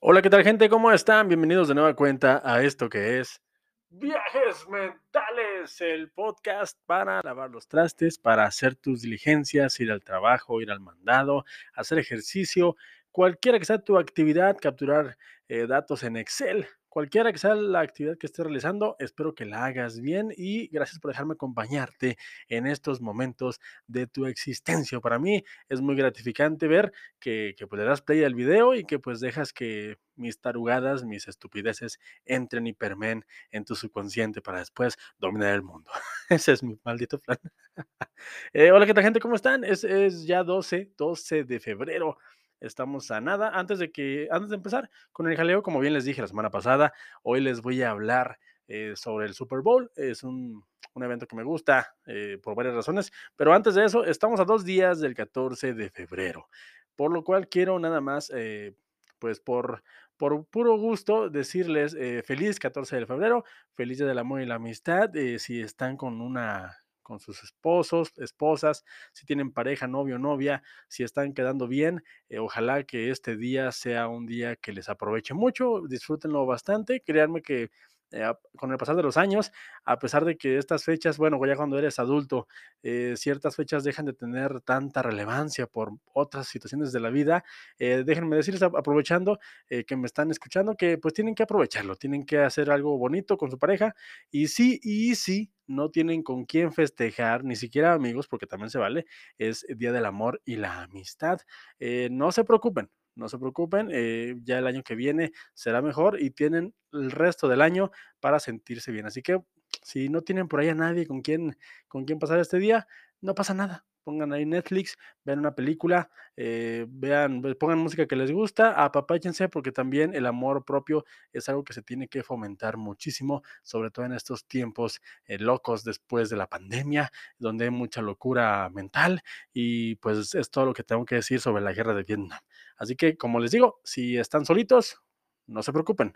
Hola, ¿qué tal gente? ¿Cómo están? Bienvenidos de nueva cuenta a esto que es Viajes Mentales, el podcast para lavar los trastes, para hacer tus diligencias, ir al trabajo, ir al mandado, hacer ejercicio, cualquiera que sea tu actividad, capturar eh, datos en Excel, cualquiera que sea la actividad que estés realizando, espero que la hagas bien y gracias por dejarme acompañarte en estos momentos de tu existencia. Para mí es muy gratificante ver que, que pues, le das play al video y que pues dejas que mis tarugadas, mis estupideces entren y en tu subconsciente para después dominar el mundo. Ese es mi maldito plan. Eh, hola, ¿qué tal gente? ¿Cómo están? Es, es ya 12, 12 de febrero. Estamos a nada. Antes de que, antes de empezar con el jaleo, como bien les dije la semana pasada, hoy les voy a hablar eh, sobre el Super Bowl. Es un, un evento que me gusta eh, por varias razones, pero antes de eso, estamos a dos días del 14 de febrero, por lo cual quiero nada más, eh, pues por, por puro gusto, decirles feliz 14 de febrero, feliz día del amor y la amistad, si están con una con sus esposos, esposas, si tienen pareja, novio, novia, si están quedando bien, eh, ojalá que este día sea un día que les aproveche mucho, disfrútenlo bastante, créanme que eh, con el pasar de los años, a pesar de que estas fechas, bueno, ya cuando eres adulto, eh, ciertas fechas dejan de tener tanta relevancia por otras situaciones de la vida, eh, déjenme decirles, aprovechando que me están escuchando, que pues tienen que aprovecharlo, tienen que hacer algo bonito con su pareja y sí, y sí, no tienen con quién festejar, ni siquiera amigos, porque también se vale, es Día del Amor y la Amistad. No se preocupen, no se preocupen, eh, ya el año que viene será mejor y tienen el resto del año para sentirse bien. Así que si no tienen por ahí a nadie con quien, con quien pasar este día, no pasa nada. Pongan ahí Netflix, vean una película, eh, vean, ve- pongan música que les gusta, apapáchense porque también el amor propio es algo que se tiene que fomentar muchísimo, sobre todo en estos tiempos eh, locos después de la pandemia, donde hay mucha locura mental y pues es todo lo que tengo que decir sobre la guerra de Vietnam. Así que, como les digo, si están solitos, no se preocupen,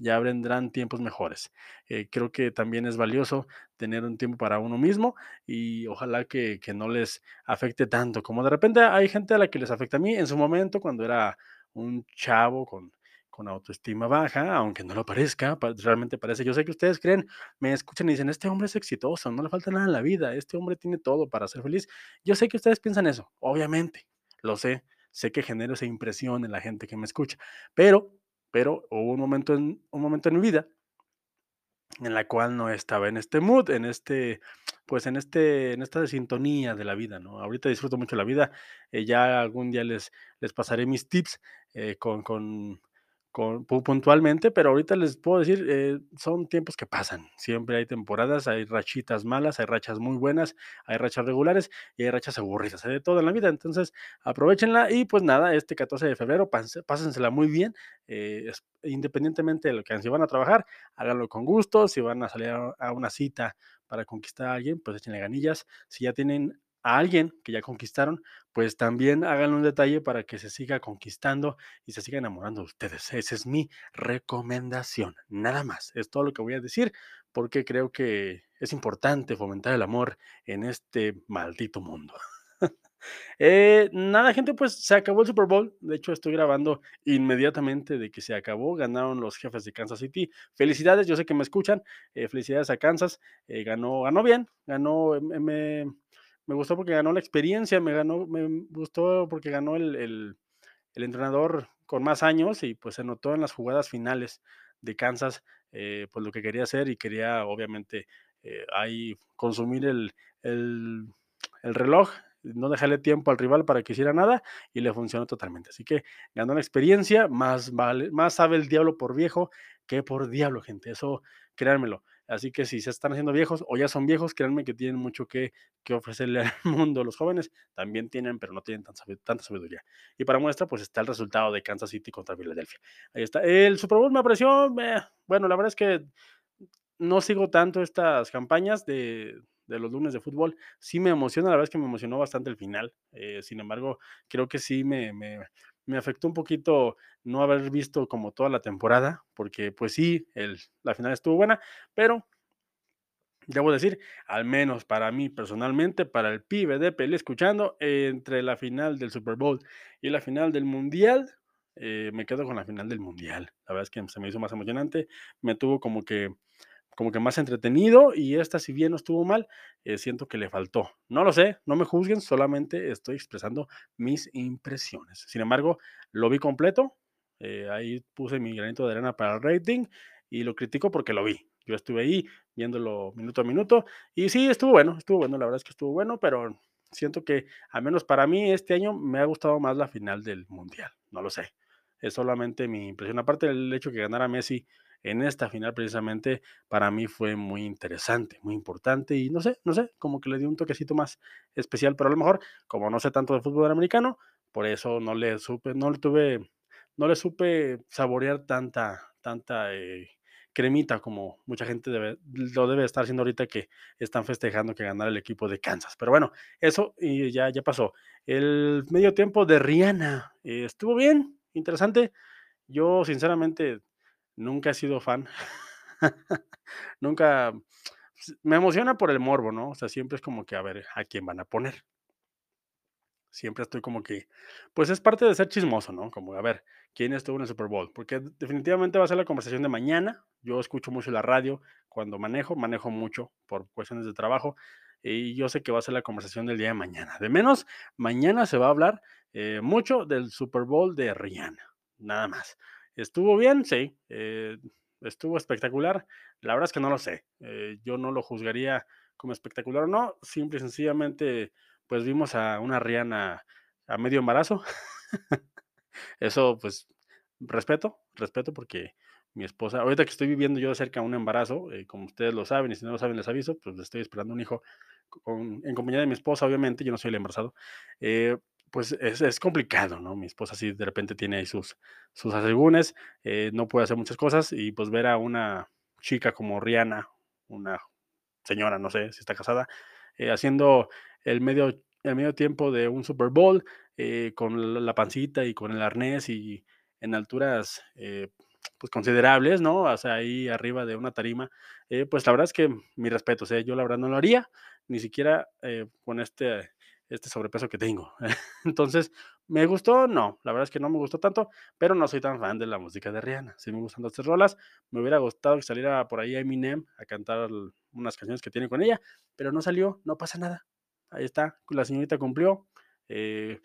ya vendrán tiempos mejores. Eh, creo que también es valioso tener un tiempo para uno mismo y ojalá que, que no les afecte tanto, como de repente hay gente a la que les afecta a mí en su momento cuando era un chavo con, con autoestima baja, aunque no lo parezca, pa- realmente parece, yo sé que ustedes creen, me escuchan y dicen, este hombre es exitoso, no le falta nada en la vida, este hombre tiene todo para ser feliz. Yo sé que ustedes piensan eso, obviamente, lo sé, sé que genero esa impresión en la gente que me escucha, pero pero hubo un momento en un momento en mi vida en la cual no estaba en este mood, en este, pues, en este en esta sintonía de la vida, ¿no? Ahorita disfruto mucho la vida, eh, ya algún día les les pasaré mis tips, eh, con con con pu puntualmente, pero ahorita les puedo decir, eh, son tiempos que pasan. Siempre hay temporadas, hay rachitas malas, hay rachas muy buenas, hay rachas regulares y hay rachas aburridas, hay de todo en la vida. Entonces, aprovéchenla y, pues, nada, este 14 de febrero pásensela muy bien, eh, independientemente de lo que hagan, si van a trabajar, háganlo con gusto, si van a salir a una cita para conquistar a alguien, pues échenle ganillas. Si ya tienen a alguien que ya conquistaron, pues también háganle un detalle para que se siga conquistando y se siga enamorando de ustedes. Esa es mi recomendación, nada más. Es todo lo que voy a decir porque creo que es importante fomentar el amor en este maldito mundo. Eh, nada, gente, pues se acabó el Super Bowl. De hecho, estoy grabando inmediatamente de que se acabó. Ganaron los jefes de Kansas City. Felicidades, yo sé que me escuchan. eh, felicidades a Kansas. eh, ganó, ganó bien. Ganó, eh, me, gustó porque ganó la experiencia. Me ganó, me gustó porque ganó el, el- el entrenador con más años y pues se notó en las jugadas finales de Kansas, eh, pues lo que quería hacer y quería obviamente eh, ahí consumir el, el, el reloj, no dejarle tiempo al rival para que hiciera nada y le funcionó totalmente. Así que ganó la experiencia, más vale, más sabe el diablo por viejo que por diablo, gente. Eso créanmelo. Así que si se están haciendo viejos o ya son viejos, créanme que tienen mucho que, que ofrecerle al mundo. Los jóvenes también tienen, pero no tienen tanta, sabiduría. Y para muestra, pues está el resultado de Kansas City contra Philadelphia. Ahí está. El Super Bowl me pareció, eh, bueno, la verdad es que no sigo tanto estas campañas de, de los lunes de fútbol. Sí me emociona, la verdad es que me emocionó bastante el final. eh, sin embargo, creo que sí me, me afectó un poquito no haber visto como toda la temporada, porque pues sí, el, la final estuvo buena, pero debo decir, al menos para mí personalmente, para el pibe de Pelé escuchando, entre la final del Super Bowl y la final del Mundial, eh, me quedo con la final del mundial. La verdad es que se me hizo más emocionante, me tuvo como que como que más entretenido y esta, si bien no estuvo mal, eh, siento que le faltó. No lo sé, no me juzguen, solamente estoy expresando mis impresiones. Sin embargo, lo vi completo, eh, ahí puse mi granito de arena para el rating y lo critico porque lo vi. Yo estuve ahí viéndolo minuto a minuto y sí, estuvo bueno, estuvo bueno, la verdad es que estuvo bueno, pero siento que, al menos para mí, este año me ha gustado más la final del Mundial, no lo sé. Es solamente mi impresión. Aparte del hecho que ganara Messi en esta final precisamente para mí fue muy interesante, muy importante y no sé, no sé, como que le dio un toquecito más especial, pero a lo mejor como no sé tanto de fútbol americano, por eso no le supe, no le tuve, no le supe saborear tanta, tanta eh, cremita como mucha gente lo debe estar haciendo ahorita que están festejando que ganara el equipo de Kansas. Pero bueno, eso y ya, ya pasó. El medio tiempo de Rihanna eh, estuvo bien, interesante. Yo sinceramente Nunca he sido fan. Nunca me emociona por el morbo, ¿no? O sea, siempre es como que a ver a quién van a poner. Siempre estoy como que, pues es parte de ser chismoso, ¿no? Como a ver quién estuvo en el Super Bowl, porque definitivamente va a ser la conversación de mañana. Yo escucho mucho la radio cuando manejo, manejo mucho por cuestiones de trabajo y yo sé que va a ser la conversación del día de mañana. De menos, mañana se va a hablar eh, mucho del Super Bowl de Rihanna, nada más. ¿Estuvo bien? Sí. Eh, ¿Estuvo espectacular? La verdad es que no lo sé. Eh, yo no lo juzgaría como espectacular o no. Simple y sencillamente, pues vimos a una Rihanna a medio embarazo. Eso, pues, respeto, respeto porque mi esposa, ahorita que estoy viviendo yo de un embarazo, eh, como ustedes lo saben, y si no lo saben les aviso, pues estoy esperando un hijo en compañía de mi esposa, obviamente, yo no soy el embarazado pues es, complicado, ¿no? Mi esposa sí de repente tiene ahí sus, sus asegúnes, eh, no puede hacer muchas cosas y pues ver a una chica como Rihanna, una señora, no sé si está casada, eh, haciendo el medio, el medio tiempo de un Super Bowl eh, con la pancita y con el arnés y en alturas pues considerables, ¿no? O sea, ahí arriba de una tarima, pues la verdad es que mi respeto, o sea, yo la verdad no lo haría, ni siquiera con este este sobrepeso que tengo. Entonces, ¿me gustó? No, la verdad es que no me gustó tanto, pero no soy tan fan de la música de Rihanna. Sí me gustan estas rolas, me hubiera gustado que saliera por ahí Eminem a cantar unas canciones que tiene con ella, pero no salió, no pasa nada. Ahí está, la señorita cumplió, eh,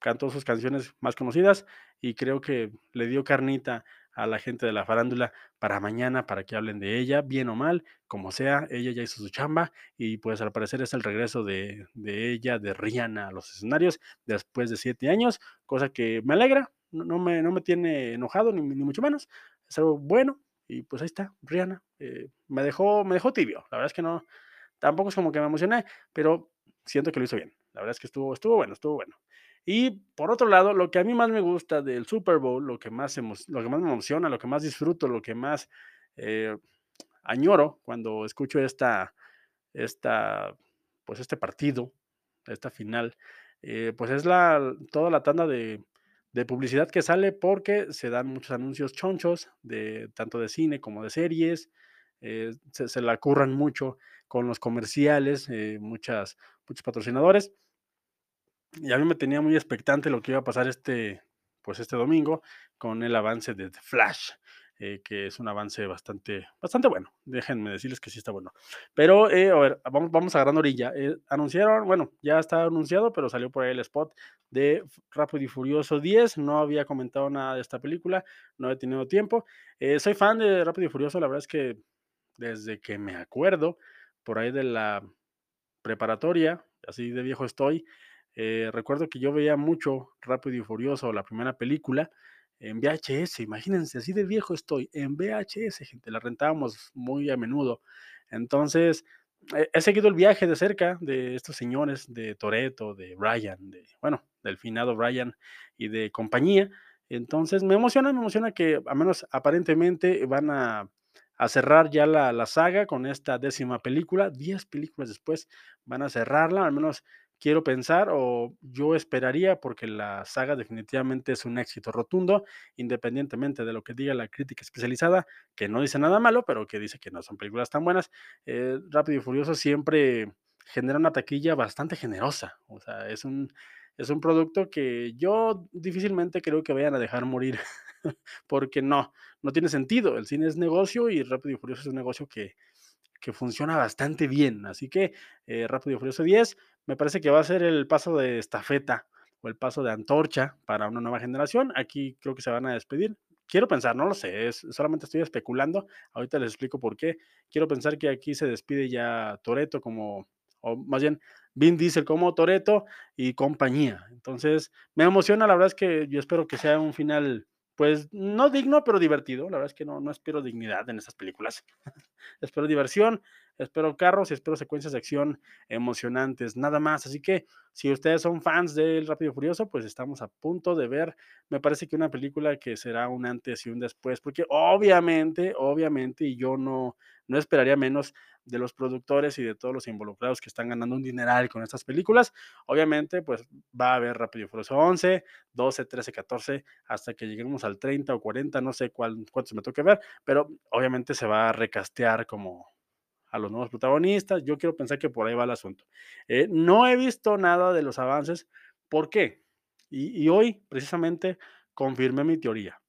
cantó sus canciones más conocidas y creo que le dio carnita a la gente de la farándula para mañana, para que hablen de ella, bien o mal, como sea, ella ya hizo su chamba y pues al parecer es el regreso de, ella, de Rihanna a los escenarios después de siete años, cosa que me alegra, no, me, no me tiene enojado ni, mucho menos, es algo bueno y pues ahí está, Rihanna, eh, me, dejó, me dejó tibio, la verdad es que no, tampoco es como que me emocioné, pero siento que lo hizo bien, la verdad es que estuvo, estuvo bueno, estuvo bueno. Y por otro lado, lo que a mí más me gusta del Super Bowl, lo que más, lo que más me emociona, lo que más disfruto, lo que más eh, añoro cuando escucho esta, esta, pues este partido, esta final, eh, pues es la, toda la tanda de, publicidad que sale porque se dan muchos anuncios chonchos, de, tanto de cine como de series, eh, se, la curran mucho con los comerciales, muchas, muchos patrocinadores. Y a mí me tenía muy expectante lo que iba a pasar este, pues este domingo con el avance de Flash, eh, que es un avance bastante, bastante bueno. Déjenme decirles que sí está bueno. Pero, eh, a ver, vamos, vamos agarrando orilla. Eh, anunciaron, bueno, ya está anunciado, pero salió por ahí el spot de Rápido y Furioso 10. No había comentado nada de esta película, no he tenido tiempo. soy fan de Rápido y Furioso, la verdad es que desde que me acuerdo, por ahí de la preparatoria, así de viejo estoy, eh, recuerdo que yo veía mucho Rápido y Furioso, la primera película, en VHS, imagínense, así de viejo estoy, en VHS, gente, la rentábamos muy a menudo. Entonces, he seguido el viaje de cerca de estos señores, de Toreto, de Brian, de, bueno, del finado Brian y de compañía. Entonces, me emociona, me emociona que, al menos aparentemente, van a, cerrar ya la, la, saga con esta décima película. Diez películas después van a cerrarla, al menos quiero pensar o yo esperaría, porque la saga definitivamente es un éxito rotundo, independientemente de lo que diga la crítica especializada, que no dice nada malo, pero que dice que no son películas tan buenas. Eh, Rápido y Furioso siempre genera una taquilla bastante generosa, o sea, es un, es un producto que yo difícilmente creo que vayan a dejar morir, porque no, no tiene sentido. El cine es negocio y Rápido y Furioso es un negocio que, que funciona bastante bien. Así que eh, Rápido y Furioso 10 me parece que va a ser el paso de estafeta o el paso de antorcha para una nueva generación. Aquí creo que se van a despedir. Quiero pensar, no lo sé, es, solamente estoy especulando. Ahorita les explico por qué. Quiero pensar que aquí se despide ya Toreto como, o más bien Vin Diesel como Toreto y compañía. Entonces, me emociona, la verdad es que yo espero que sea un final pues no digno, pero divertido. La verdad es que no, no espero dignidad en estas películas. espero diversión, espero carros y espero secuencias de acción emocionantes, nada más. Así que si ustedes son fans del Rápido Furioso, pues estamos a punto de ver, me parece que una película que será un antes y un después, porque obviamente, obviamente, y yo no, no esperaría menos de los productores y de todos los involucrados que están ganando un dineral con estas películas. Obviamente, pues va a haber Rápido y Furioso 11, 12, 13, 14, hasta que lleguemos al 30 o 40, no sé cuál, cuántos me toque ver, pero obviamente se va a recastear como a los nuevos protagonistas. Yo quiero pensar que por ahí va el asunto. Eh, no he visto nada de los avances. ¿Por qué? Y, hoy, precisamente, confirmé mi teoría.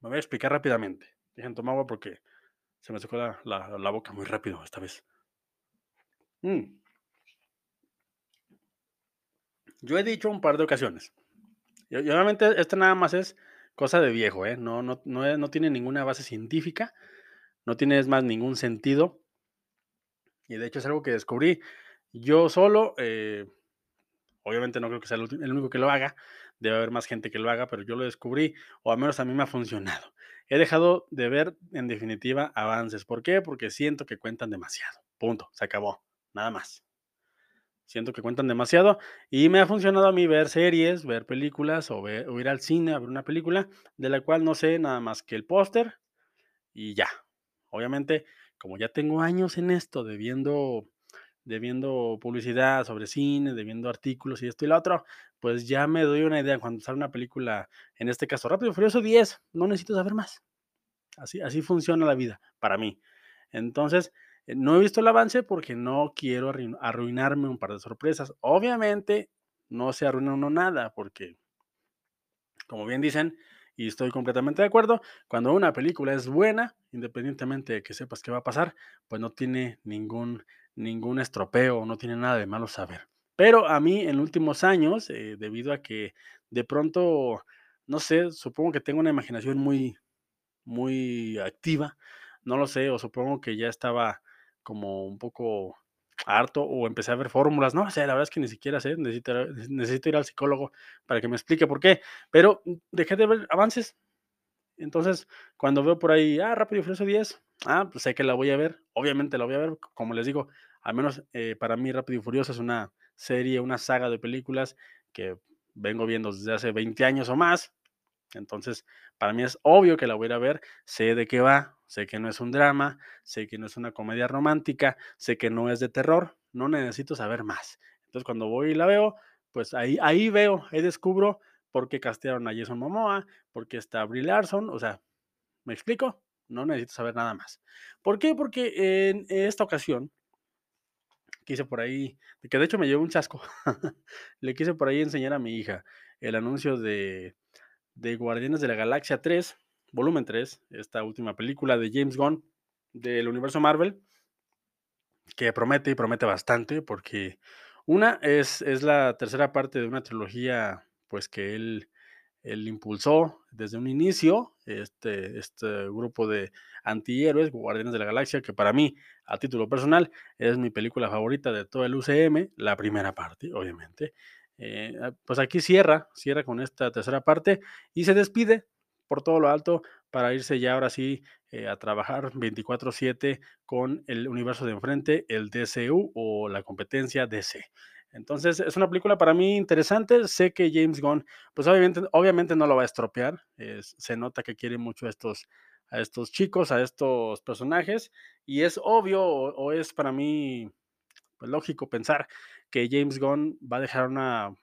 Me voy a explicar rápidamente. Dejen tomar agua porque se me secó la, la, la boca muy rápido esta vez. Mm. Yo he dicho un par de ocasiones. Y, obviamente esto nada más es cosa de viejo, ¿eh? No, no, no, no tiene ninguna base científica, no tiene más ningún sentido. Y de hecho es algo que descubrí yo solo. Eh, obviamente no creo que sea el único que lo haga, debe haber más gente que lo haga, pero yo lo descubrí, o al menos a mí me ha funcionado. He dejado de ver, en definitiva, avances. ¿Por qué? Porque siento que cuentan demasiado. Punto, se acabó, nada más. Siento que cuentan demasiado y me ha funcionado a mí ver series, ver películas o, ver, ir al cine a ver una película de la cual no sé nada más que el póster y ya. Obviamente, como ya tengo años en esto de viendo de viendo publicidad sobre cine, de viendo artículos y esto y lo otro, pues ya me doy una idea cuando sale una película, en este caso Rápido y Furioso 10, no necesito saber más. Así, así funciona la vida para mí. Entonces, eh, no he visto el avance porque no quiero arruinarme un par de sorpresas. Obviamente, no se arruina uno nada porque, como bien dicen, y estoy completamente de acuerdo, cuando una película es buena, independientemente de que sepas qué va a pasar, pues no tiene ningún ningún estropeo, no tiene nada de malo saber. Pero a mí en últimos años, eh, debido a que de pronto, no sé, supongo que tengo una imaginación muy, muy activa, no lo sé, o supongo que ya estaba como un poco harto o empecé a ver fórmulas, no sé, la verdad es que ni siquiera sé, necesito, necesito ir al psicólogo para que me explique por qué, pero dejé de ver avances. Entonces, cuando veo por ahí, ah, Rápido y Furioso 10, ah, pues sé que la voy a ver, obviamente la voy a ver, como les digo, al menos eh, para mí Rápido y Furioso es una serie, una saga de películas que vengo viendo desde hace 20 años o más. Entonces, para mí es obvio que la voy a a ver, sé de qué va, sé que no es un drama, sé que no es una comedia romántica, sé que no es de terror, no necesito saber más. Entonces, cuando voy y la veo, pues ahí, ahí veo, ahí descubro por qué castearon a Jason Momoa, por qué está Brie Larson, o sea, ¿me explico? No necesito saber nada más. ¿Por qué? Porque en esta ocasión quise por ahí, que de hecho me llevó un chasco, le quise por ahí enseñar a mi hija el anuncio de, de Guardianes de la Galaxia 3, volumen 3, esta última película de James Gunn del universo Marvel, que promete y promete bastante, porque una es, es la tercera parte de una trilogía, pues que él él impulsó desde un inicio este, este grupo de antihéroes, Guardianes de la Galaxia, que para mí, a título personal, es mi película favorita de todo el UCM, la primera parte, obviamente. Eh, ah, pues aquí cierra, cierra con esta tercera parte y se despide por todo lo alto para irse ya ahora sí eh, a trabajar 24/7 con el universo de enfrente, el DCU o la competencia DC. Entonces, es una película para mí interesante. Sé que James Gunn, pues obviamente, obviamente no lo va a estropear. Es, se nota que quiere mucho a estos, a estos chicos, a estos personajes. Y es obvio, o, o es para mí pues, lógico pensar que James Gunn va a dejar una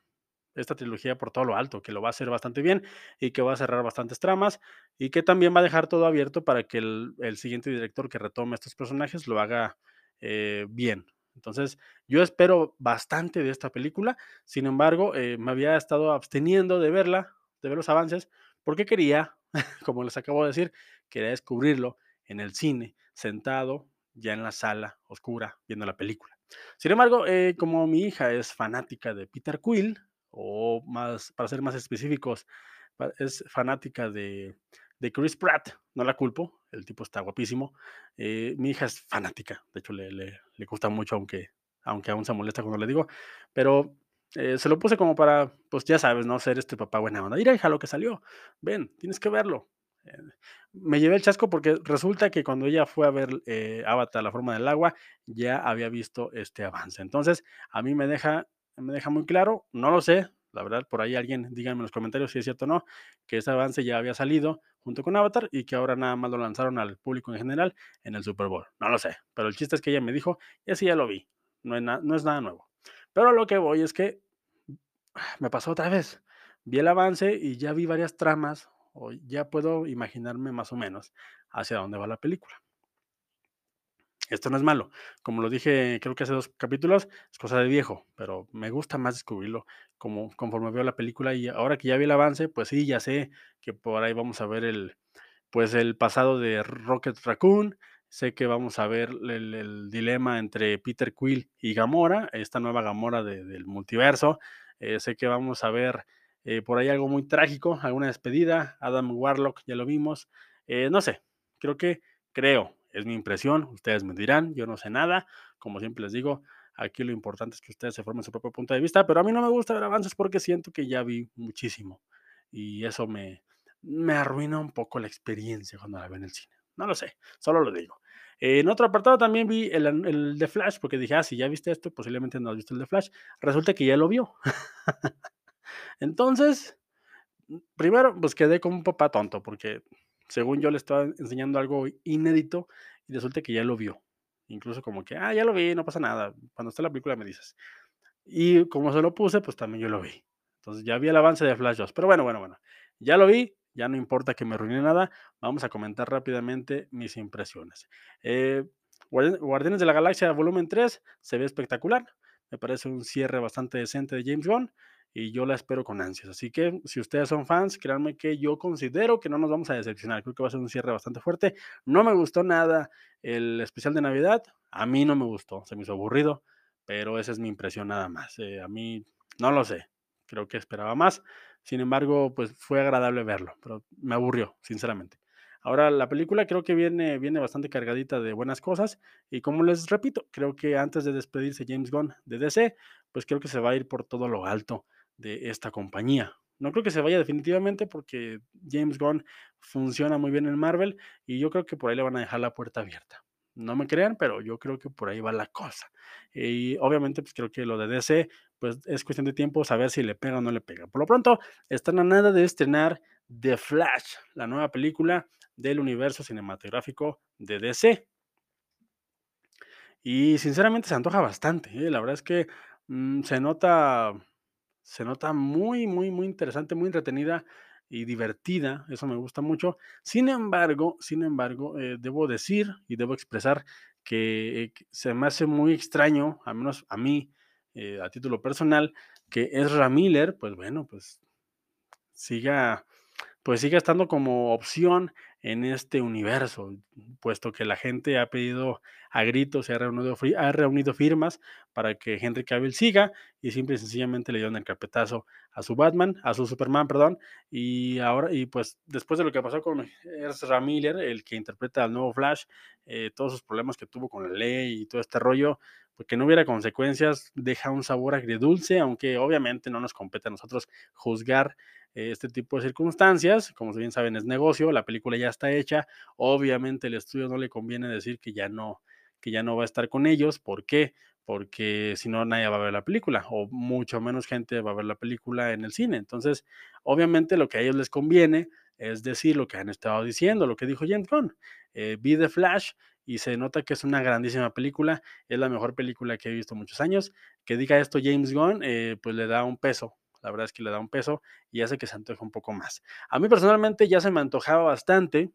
esta trilogía por todo lo alto, que lo va a hacer bastante bien y que va a cerrar bastantes tramas y que también va a dejar todo abierto para que el, el siguiente director que retome estos personajes lo haga eh, bien, Entonces, yo espero bastante de esta película. Sin embargo, eh, me había estado absteniendo de verla, de ver los avances, porque quería, como les acabo de decir, quería descubrirlo en el cine, sentado ya en la sala oscura, viendo la película. Sin embargo, eh, como mi hija es fanática de Peter Quill, o más, para ser más específicos, es fanática de, de Chris Pratt, no la culpo, el tipo está guapísimo. Eh, mi hija es fanática, de hecho le, le, le, gusta mucho, aunque, aunque aún se molesta cuando le digo, pero eh, se lo puse como para, pues ya sabes, ¿no? Ser este papá buena onda. Mira, hija, lo que salió, ven, tienes que verlo. Eh, me llevé el chasco porque resulta que cuando ella fue a ver Avatar, la forma del agua, ya había visto este avance. Entonces, a mí me deja, me deja muy claro, no lo sé, la verdad, por ahí alguien, díganme en los comentarios si es cierto o no, que ese avance ya había salido junto con Avatar y que ahora nada más lo lanzaron al público en general en el Super Bowl. No lo sé, pero el chiste es que ella me dijo, y así ya lo vi, no es, no es nada nuevo. Pero lo que voy es que me pasó otra vez. Vi el avance y ya vi varias tramas, o ya puedo imaginarme más o menos hacia dónde va la película. Esto no es malo. Como lo dije, creo que hace dos capítulos, es cosa de viejo, pero me gusta más descubrirlo como, conforme veo la película. Y ahora que ya vi el avance, pues sí, ya sé que por ahí vamos a ver el, pues el pasado de Rocket Raccoon. Sé que vamos a ver el, dilema entre Peter Quill y Gamora, esta nueva Gamora de, del multiverso. Eh, sé que vamos a ver eh, por ahí algo muy trágico, alguna despedida. Adam Warlock, ya lo vimos. Eh, no sé, creo que, creo, es mi impresión. Ustedes me dirán, yo no sé nada. Como siempre les digo, aquí lo importante es que ustedes se formen su propio punto de vista. Pero a mí no me gusta ver avances porque siento que ya vi muchísimo. Y eso me, me arruina un poco la experiencia cuando la veo en el cine. No lo sé, solo lo digo. En otro apartado también vi el, el, de Flash, porque dije, ah, si ya viste esto, posiblemente no has visto el de Flash. Resulta que ya lo vio. Entonces, primero, pues quedé como un papá tonto, porque según yo le estaba enseñando algo inédito y resulta que ya lo vio. Incluso como que, ah, ya lo vi, no pasa nada. Cuando esté la película me dices. Y como se lo puse, pues también yo lo vi. Entonces ya vi el avance de Flash 2. Pero bueno, bueno, bueno. Ya lo vi, ya no importa que me arruine nada, vamos a comentar rápidamente mis impresiones. Eh, Guardianes de la Galaxia Volumen 3 se ve espectacular, me parece un cierre bastante decente de James Gunn y yo la espero con ansias. Así que si ustedes son fans, créanme que yo considero que no nos vamos a decepcionar. Creo que va a ser un cierre bastante fuerte. No me gustó nada el especial de Navidad. A mí no me gustó, se me hizo aburrido, pero esa es mi impresión nada más. Eh, a mí no lo sé. Creo que esperaba más. Sin embargo, pues fue agradable verlo, pero me aburrió, sinceramente. Ahora, la película creo que viene, viene bastante cargadita de buenas cosas y como les repito, creo que antes de despedirse James Gunn de DC, pues creo que se va a ir por todo lo alto de esta compañía. No creo que se vaya definitivamente porque James Gunn funciona muy bien en Marvel y yo creo que por ahí le van a dejar la puerta abierta. No me crean, pero yo creo que por ahí va la cosa. Y obviamente, pues creo que lo de DC, pues es cuestión de tiempo saber si le pega o no le pega. Por lo pronto, están a nada de estrenar The Flash, la nueva película del universo cinematográfico de DC. Y sinceramente se antoja bastante. ¿eh? La verdad es que mmm, se nota, se nota muy, muy, muy interesante, muy entretenida y divertida, eso me gusta mucho. Sin embargo, sin embargo, eh, debo decir y debo expresar que, eh, se me hace muy extraño, al menos a mí, eh, a título personal, que Ezra Miller, pues bueno, pues siga, pues siga estando como opción en este universo, puesto que la gente ha pedido a gritos, se ha reunido, ha reunido firmas para que Henry Cavill siga y simple y sencillamente le dieron el carpetazo a su Batman, a su Superman, perdón, y ahora, y pues después de lo que pasó con Ezra Miller, el que interpreta al nuevo Flash, eh, todos sus problemas que tuvo con la ley y todo este rollo, pues que no hubiera consecuencias, deja un sabor agridulce, aunque obviamente no nos compete a nosotros juzgar este tipo de circunstancias. Como bien saben, es negocio, la película ya está hecha. Obviamente el estudio no le conviene decir que ya no, que ya no va a estar con ellos. ¿Por qué? Porque si no, nadie va a ver la película, o mucho menos gente va a ver la película en el cine. Entonces, obviamente lo que a ellos les conviene es decir lo que han estado diciendo, lo que dijo James Gunn. Eh, vi The Flash y se nota que es una grandísima película, es la mejor película que he visto muchos años. Que diga esto James Gunn, eh, pues le da un peso la verdad es que le da un peso y hace que se antoje un poco más. A mí personalmente ya se me antojaba bastante,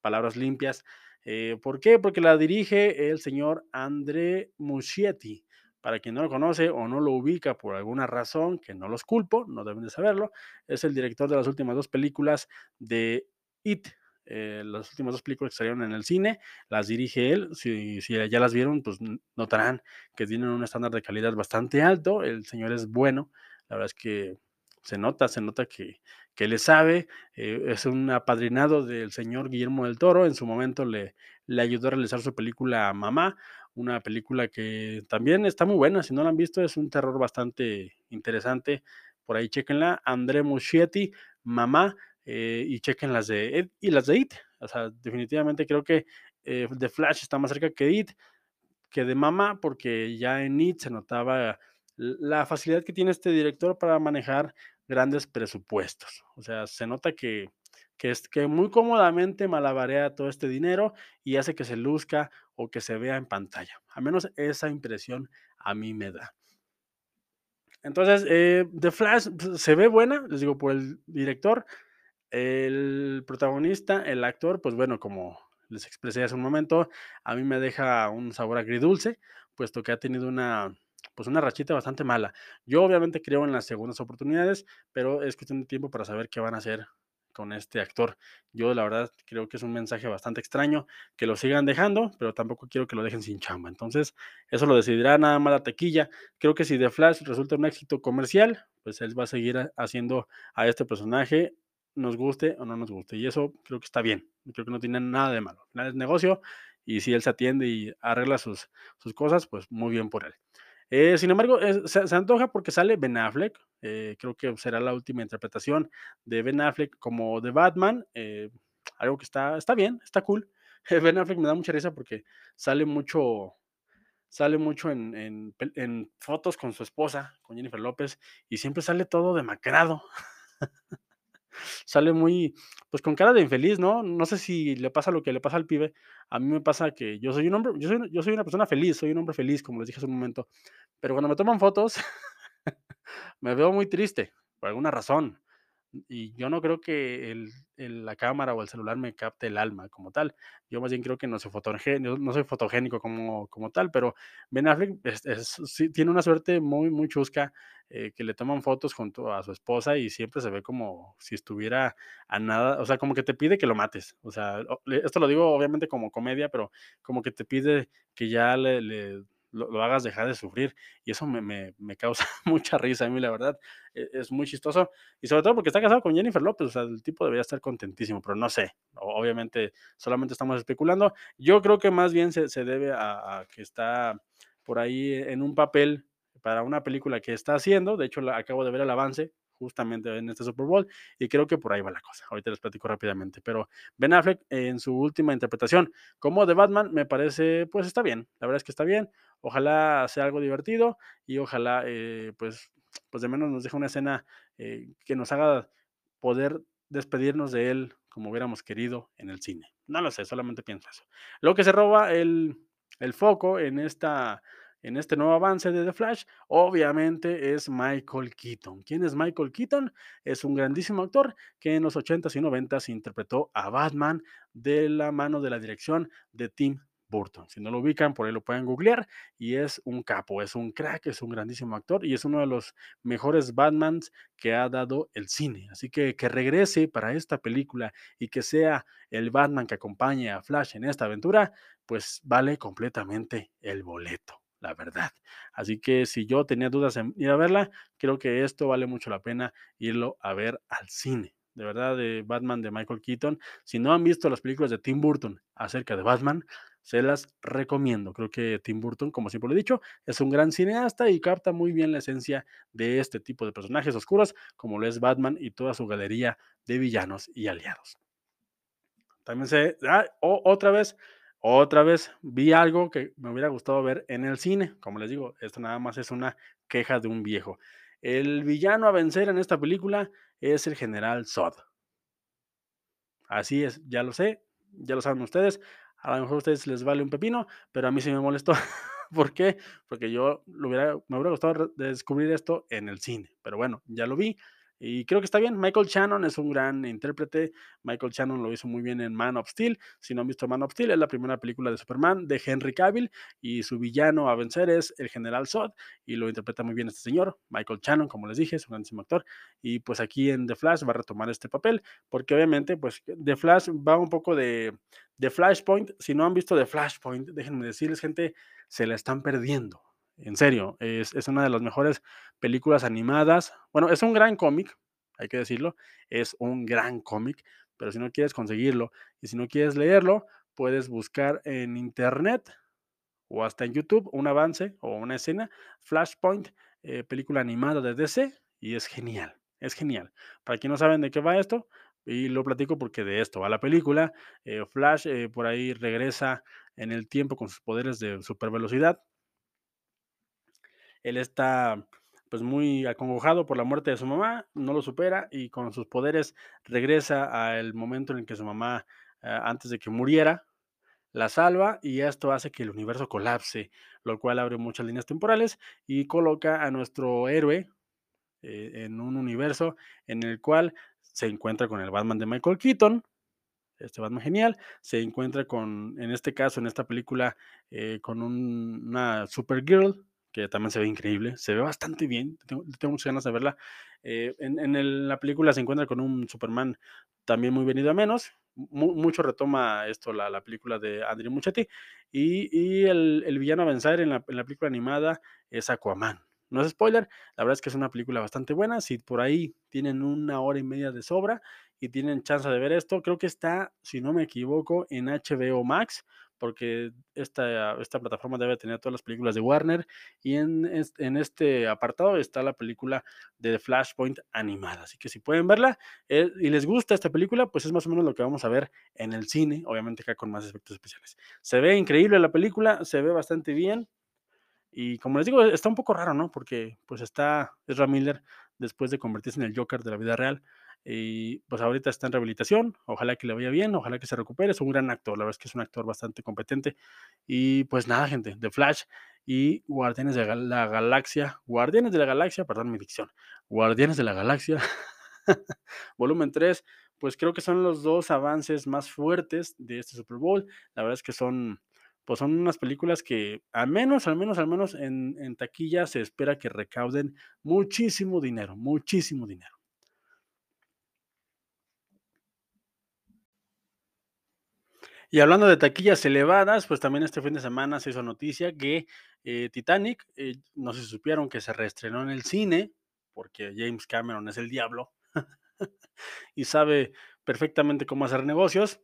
palabras limpias, Eh, ¿Por qué? Porque la dirige el señor André Muschietti. Para quien no lo conoce o no lo ubica por alguna razón, que no los culpo, no deben de saberlo, es el director de las últimas dos películas de It, eh, las últimas dos películas que salieron en el cine, las dirige él. Si, si, ya las vieron, pues notarán que tienen un estándar de calidad bastante alto. El señor es bueno. La verdad es que se nota, se nota que, que le sabe. Eh, es un apadrinado del señor Guillermo del Toro. En su momento le, le ayudó a realizar su película Mamá, una película que también está muy buena. Si no la han visto, es un terror bastante interesante. Por ahí chequenla. André Muschietti, Mamá eh, y chequen las de Ed y las de It. O sea, definitivamente creo que eh, The Flash está más cerca que It, que de Mama, porque ya en It se notaba la facilidad que tiene este director para manejar grandes presupuestos. O sea, se nota que, que, es, que muy cómodamente malabarea todo este dinero y hace que se luzca o que se vea en pantalla. Al menos esa impresión a mí me da. Entonces, eh, The Flash pues, se ve buena, les digo, por el director. El protagonista, el actor, pues bueno, como les expresé hace un momento, a mí me deja un sabor agridulce, puesto que ha tenido una, pues una rachita bastante mala. Yo obviamente creo en las segundas oportunidades, pero es cuestión de tiempo para saber qué van a hacer con este actor. Yo la verdad creo que es un mensaje bastante extraño que lo sigan dejando, pero tampoco quiero que lo dejen sin chamba. Entonces, eso lo decidirá nada más la tequilla. Creo que si The Flash resulta un éxito comercial, pues él va a seguir haciendo a este personaje nos guste o no nos guste. Y eso creo que está bien. Creo que no tiene nada de malo. Al final es negocio y si él se atiende y arregla sus, sus cosas, pues muy bien por él. Eh, sin embargo, se, antoja porque sale Ben Affleck. Eh, creo que será la última interpretación de Ben Affleck como de Batman. Eh, algo que está, está bien, está cool. Ben Affleck me da mucha risa porque sale mucho, sale mucho en, en, en, fotos con su esposa, con Jennifer López, y siempre sale todo demacrado. sale muy, pues con cara de infeliz, ¿no? No sé si le pasa lo que le pasa al pibe. A mí me pasa que yo soy un hombre, yo soy, yo soy una persona feliz, soy un hombre feliz, como les dije hace un momento. Pero cuando me toman fotos, me veo muy triste, por alguna razón y yo no creo que el, la cámara o el celular me capte el alma como tal. Yo más bien creo que no soy fotogénico, no soy fotogénico como, como tal, pero Ben Affleck tiene una suerte muy, muy chusca eh, que le toman fotos junto a su esposa y siempre se ve como si estuviera a nada, o sea, como que te pide que lo mates. O sea, esto lo digo obviamente como comedia, pero como que te pide que ya le lo, hagas dejar de sufrir. Y eso me, causa mucha risa a mí, la verdad. E, es, muy chistoso. Y sobre todo porque está casado con Jennifer López. O sea, el tipo debería estar contentísimo, pero no sé. Obviamente, solamente estamos especulando. Yo creo que más bien se, debe a, que está por ahí en un papel para una película que está haciendo. De hecho, acabo de ver el avance justamente en este Super Bowl y creo que por ahí va la cosa. Ahorita les platico rápidamente, pero Ben Affleck en su última interpretación como de Batman me parece, pues está bien, la verdad es que está bien, ojalá sea algo divertido y ojalá eh, pues, pues de menos nos deje una escena eh, que nos haga poder despedirnos de él como hubiéramos querido en el cine. No lo sé, solamente pienso eso. Lo que se roba el, el foco en esta en este nuevo avance de The Flash, obviamente es Michael Keaton. ¿Quién es Michael Keaton? Es un grandísimo actor que en los 80s y 90s interpretó a Batman de la mano de la dirección de Tim Burton. Si no lo ubican, por ahí lo pueden googlear y es un capo, es un crack, es un grandísimo actor y es uno de los mejores Batmans que ha dado el cine. Así que que regrese para esta película y que sea el Batman que acompañe a Flash en esta aventura, pues vale completamente el boleto la verdad. Así que si yo tenía dudas en ir a verla, creo que esto vale mucho la pena irlo a ver al cine. De verdad, de Batman de Michael Keaton. Si no han visto las películas de Tim Burton acerca de Batman, se las recomiendo. Creo que Tim Burton, como siempre lo he dicho, es un gran cineasta y capta muy bien la esencia de este tipo de personajes oscuros, como lo es Batman y toda su galería de villanos y aliados. También se. Ah, otra vez, otra vez vi algo que me hubiera gustado ver en el cine. Como les digo, esto nada más es una queja de un viejo. El villano a vencer en esta película es el general Zod. Así es, ya lo sé, ya lo saben ustedes. A lo mejor a ustedes les vale un pepino, pero a mí sí me molestó. ¿Por qué? Porque yo lo hubiera, me hubiera gustado descubrir esto en el cine. Pero bueno, ya lo vi Y creo que está bien. Michael Shannon es un gran intérprete. Michael Shannon lo hizo muy bien en Man of Steel. Si no han visto Man of Steel, es la primera película de Superman de Henry Cavill y su villano a vencer es el General Zod y lo interpreta muy bien este señor, Michael Shannon, como les dije, es un grandísimo actor. Y pues aquí en The Flash va a retomar este papel porque obviamente pues The Flash va un poco de, de Flashpoint. Si no han visto The Flashpoint, déjenme decirles, gente, se la están perdiendo en serio, es, una de las mejores películas animadas. Bueno, es un gran cómic, hay que decirlo, es un gran cómic, pero si no quieres conseguirlo y si no quieres leerlo, puedes buscar en internet o hasta en YouTube un avance o una escena, Flashpoint, eh, película animada de DC, y es genial, es genial. Para quien no saben de qué va esto, y lo platico porque de esto va la película, eh, Flash eh, por ahí regresa en el tiempo con sus poderes de supervelocidad, él está pues muy acongojado por la muerte de su mamá, no lo supera y con sus poderes regresa al momento en el que su mamá, eh, antes de que muriera, la salva y esto hace que el universo colapse, lo cual abre muchas líneas temporales y coloca a nuestro héroe eh, en un universo en el cual se encuentra con el Batman de Michael Keaton, este Batman genial, se encuentra con, en este caso, en esta película, eh, con un, una Supergirl, que también se ve increíble, se ve bastante bien, tengo, muchas ganas de verla. Eh, en, en la película se encuentra con un Superman también muy venido a menos, mu mucho retoma esto la, la, película de Andrew Muchetti, y, y el, el, villano a en la, en la película animada es Aquaman. No es spoiler, la verdad es que es una película bastante buena. Si por ahí tienen una hora y media de sobra y tienen chance de ver esto, creo que está, si no me equivoco, en HBO Max porque esta, esta plataforma debe tener todas las películas de Warner y en, en este apartado está la película de Flashpoint animada. Así que si pueden verla eh, y les gusta esta película, pues es más o menos lo que vamos a ver en el cine, obviamente acá con más efectos especiales. Se ve increíble la película, se ve bastante bien. Y como les digo, está un poco raro, ¿no? Porque pues está Ezra Miller después de convertirse en el Joker de la vida real. Y pues ahorita está en rehabilitación, ojalá que le vaya bien, ojalá que se recupere, es un gran actor, la verdad es que es un actor bastante competente. Y pues nada, gente, The Flash y Guardianes de la Galaxia, Guardianes de la Galaxia, perdón mi dicción, Guardianes de la Galaxia, volumen 3, pues creo que son los dos avances más fuertes de este Super Bowl, la verdad es que son pues son unas películas que al menos, al menos, al menos en, taquilla se espera que recauden muchísimo dinero, muchísimo dinero. Y hablando de taquillas elevadas, pues también este fin de semana se hizo noticia que eh, Titanic, eh, no si supieron que se reestrenó en el cine, porque James Cameron es el diablo y sabe perfectamente cómo hacer negocios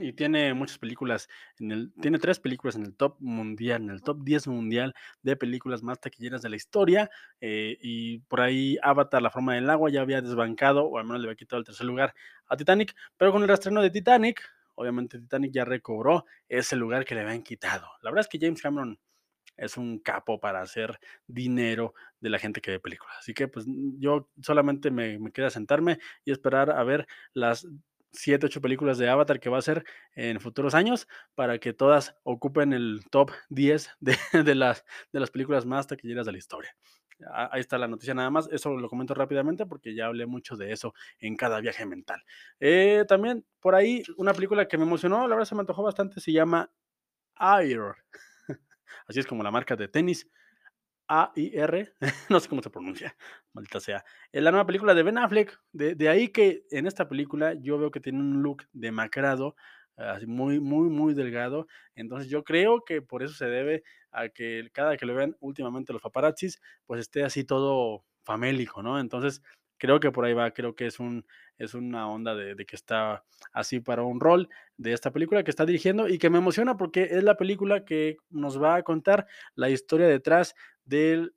y tiene muchas películas, en el, tiene tres películas en el top mundial, en el top 10 mundial de películas más taquilleras de la historia. Eh, y por ahí Avatar, La forma del agua, ya había desbancado, o al menos le había quitado el tercer lugar a Titanic. Pero con el reestreno de Titanic, obviamente Titanic ya recobró ese lugar que le habían quitado. La verdad es que James Cameron es un capo para hacer dinero de la gente que ve películas. Así que pues yo solamente me, me queda sentarme y esperar a ver las siete, ocho películas de Avatar que va a hacer en futuros años para que todas ocupen el top 10 de, de, las, de las películas más taquilleras de la historia. Ahí está la noticia nada más. Eso lo comento rápidamente porque ya hablé mucho de eso en cada viaje mental. Eh, también por ahí una película que me emocionó, la verdad se me antojó bastante, se llama Air. Así es como la marca de tenis. A-I-R, no sé cómo se pronuncia, maldita sea. Es la nueva película de Ben Affleck. De, de, ahí que en esta película yo veo que tiene un look demacrado, así muy, muy, muy delgado. Entonces yo creo que por eso se debe a que cada que lo vean últimamente los paparazzis, pues esté así todo famélico, ¿no? Entonces creo que por ahí va, creo que es, un, es una onda de, de, que está así para un rol de esta película que está dirigiendo y que me emociona porque es la película que nos va a contar la historia detrás de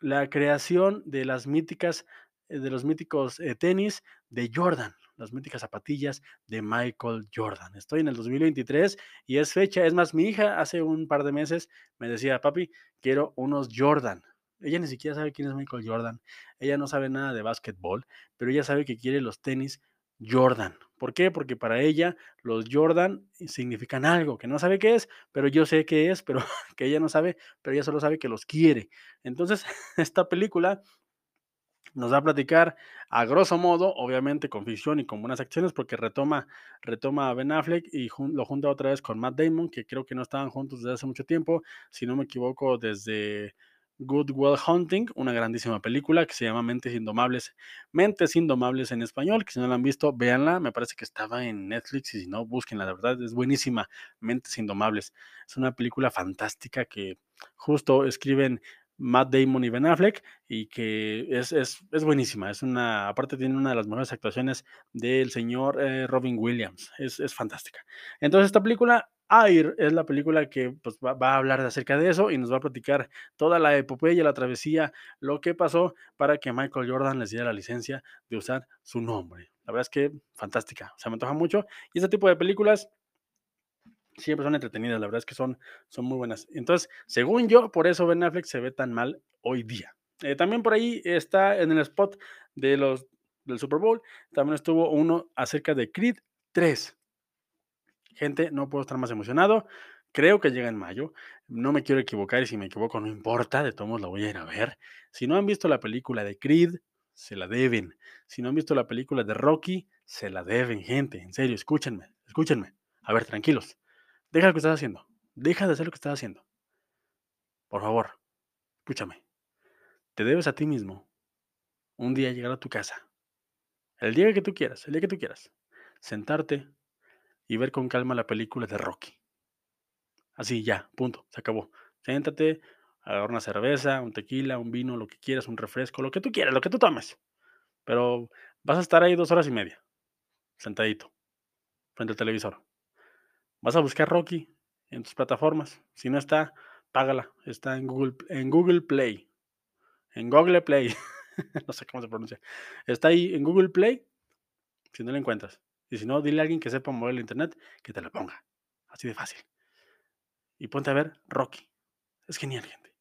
la creación de las míticas, de los míticos eh, tenis de Jordan, las míticas zapatillas de Michael Jordan. Estoy en el 2023 y es fecha, es más, mi hija hace un par de meses me decía, papi, quiero unos Jordan. Ella ni siquiera sabe quién es Michael Jordan, ella no sabe nada de básquetbol, pero ella sabe que quiere los tenis Jordan. ¿Por qué? Porque para ella los Jordan significan algo que no sabe qué es, pero yo sé qué es, pero que ella no sabe, pero ella solo sabe que los quiere. Entonces, esta película nos va a platicar a grosso modo, obviamente con ficción y con buenas acciones, porque retoma, retoma a Ben Affleck y lo junta otra vez con Matt Damon, que creo que no estaban juntos desde hace mucho tiempo, si no me equivoco, desde Good Will Hunting, una grandísima película que se llama Mentes Indomables. Mentes Indomables en español, que si no la han visto, véanla. Me parece que estaba en Netflix y si no, búsquenla, de verdad, es buenísima. Mentes Indomables. Es una película fantástica que justo escriben Matt Damon y Ben Affleck, y que es, es, es, buenísima. Es una, aparte tiene una de las mejores actuaciones del señor eh, Robin Williams. Es, es, fantástica. Entonces, esta película, Air, es la película que pues, va, a hablar acerca de eso y nos va a platicar toda la epopeya, la travesía, lo que pasó para que Michael Jordan les diera la licencia de usar su nombre. La verdad es que fantástica. Se me antoja mucho. Y este tipo de películas siempre son entretenidas, la verdad es que son, son muy buenas. Entonces, según yo, por eso Ben Affleck se ve tan mal hoy día. Eh, también por ahí está en el spot de los, del Super Bowl, también estuvo uno acerca de Creed 3. Gente, no puedo estar más emocionado. Creo que llega en mayo. No me quiero equivocar y si me equivoco no importa, de todos modos la voy a ir a ver. Si no han visto la película de Creed, se la deben. Si no han visto la película de Rocky, se la deben, gente. En serio, escúchenme, escúchenme. A ver, tranquilos. Deja lo que estás haciendo. Deja de hacer lo que estás haciendo. Por favor, escúchame. Te debes a ti mismo un día llegar a tu casa. El día que tú quieras, el día que tú quieras. Sentarte y ver con calma la película de Rocky. Así, ya, punto, se acabó. Siéntate, agarra una cerveza, un tequila, un vino, lo que quieras, un refresco, lo que tú quieras, lo que tú tomes. Pero vas a estar ahí dos horas y media, sentadito, frente al televisor. Vas a buscar Rocky en tus plataformas. Si no está, págala. Está en Google, en Google Play. En Google Play. no sé cómo se pronuncia. Está ahí en Google Play. Si no la encuentras. Y si no, dile a alguien que sepa mover el internet que te la ponga. Así de fácil. Y ponte a ver Rocky. Es genial, gente.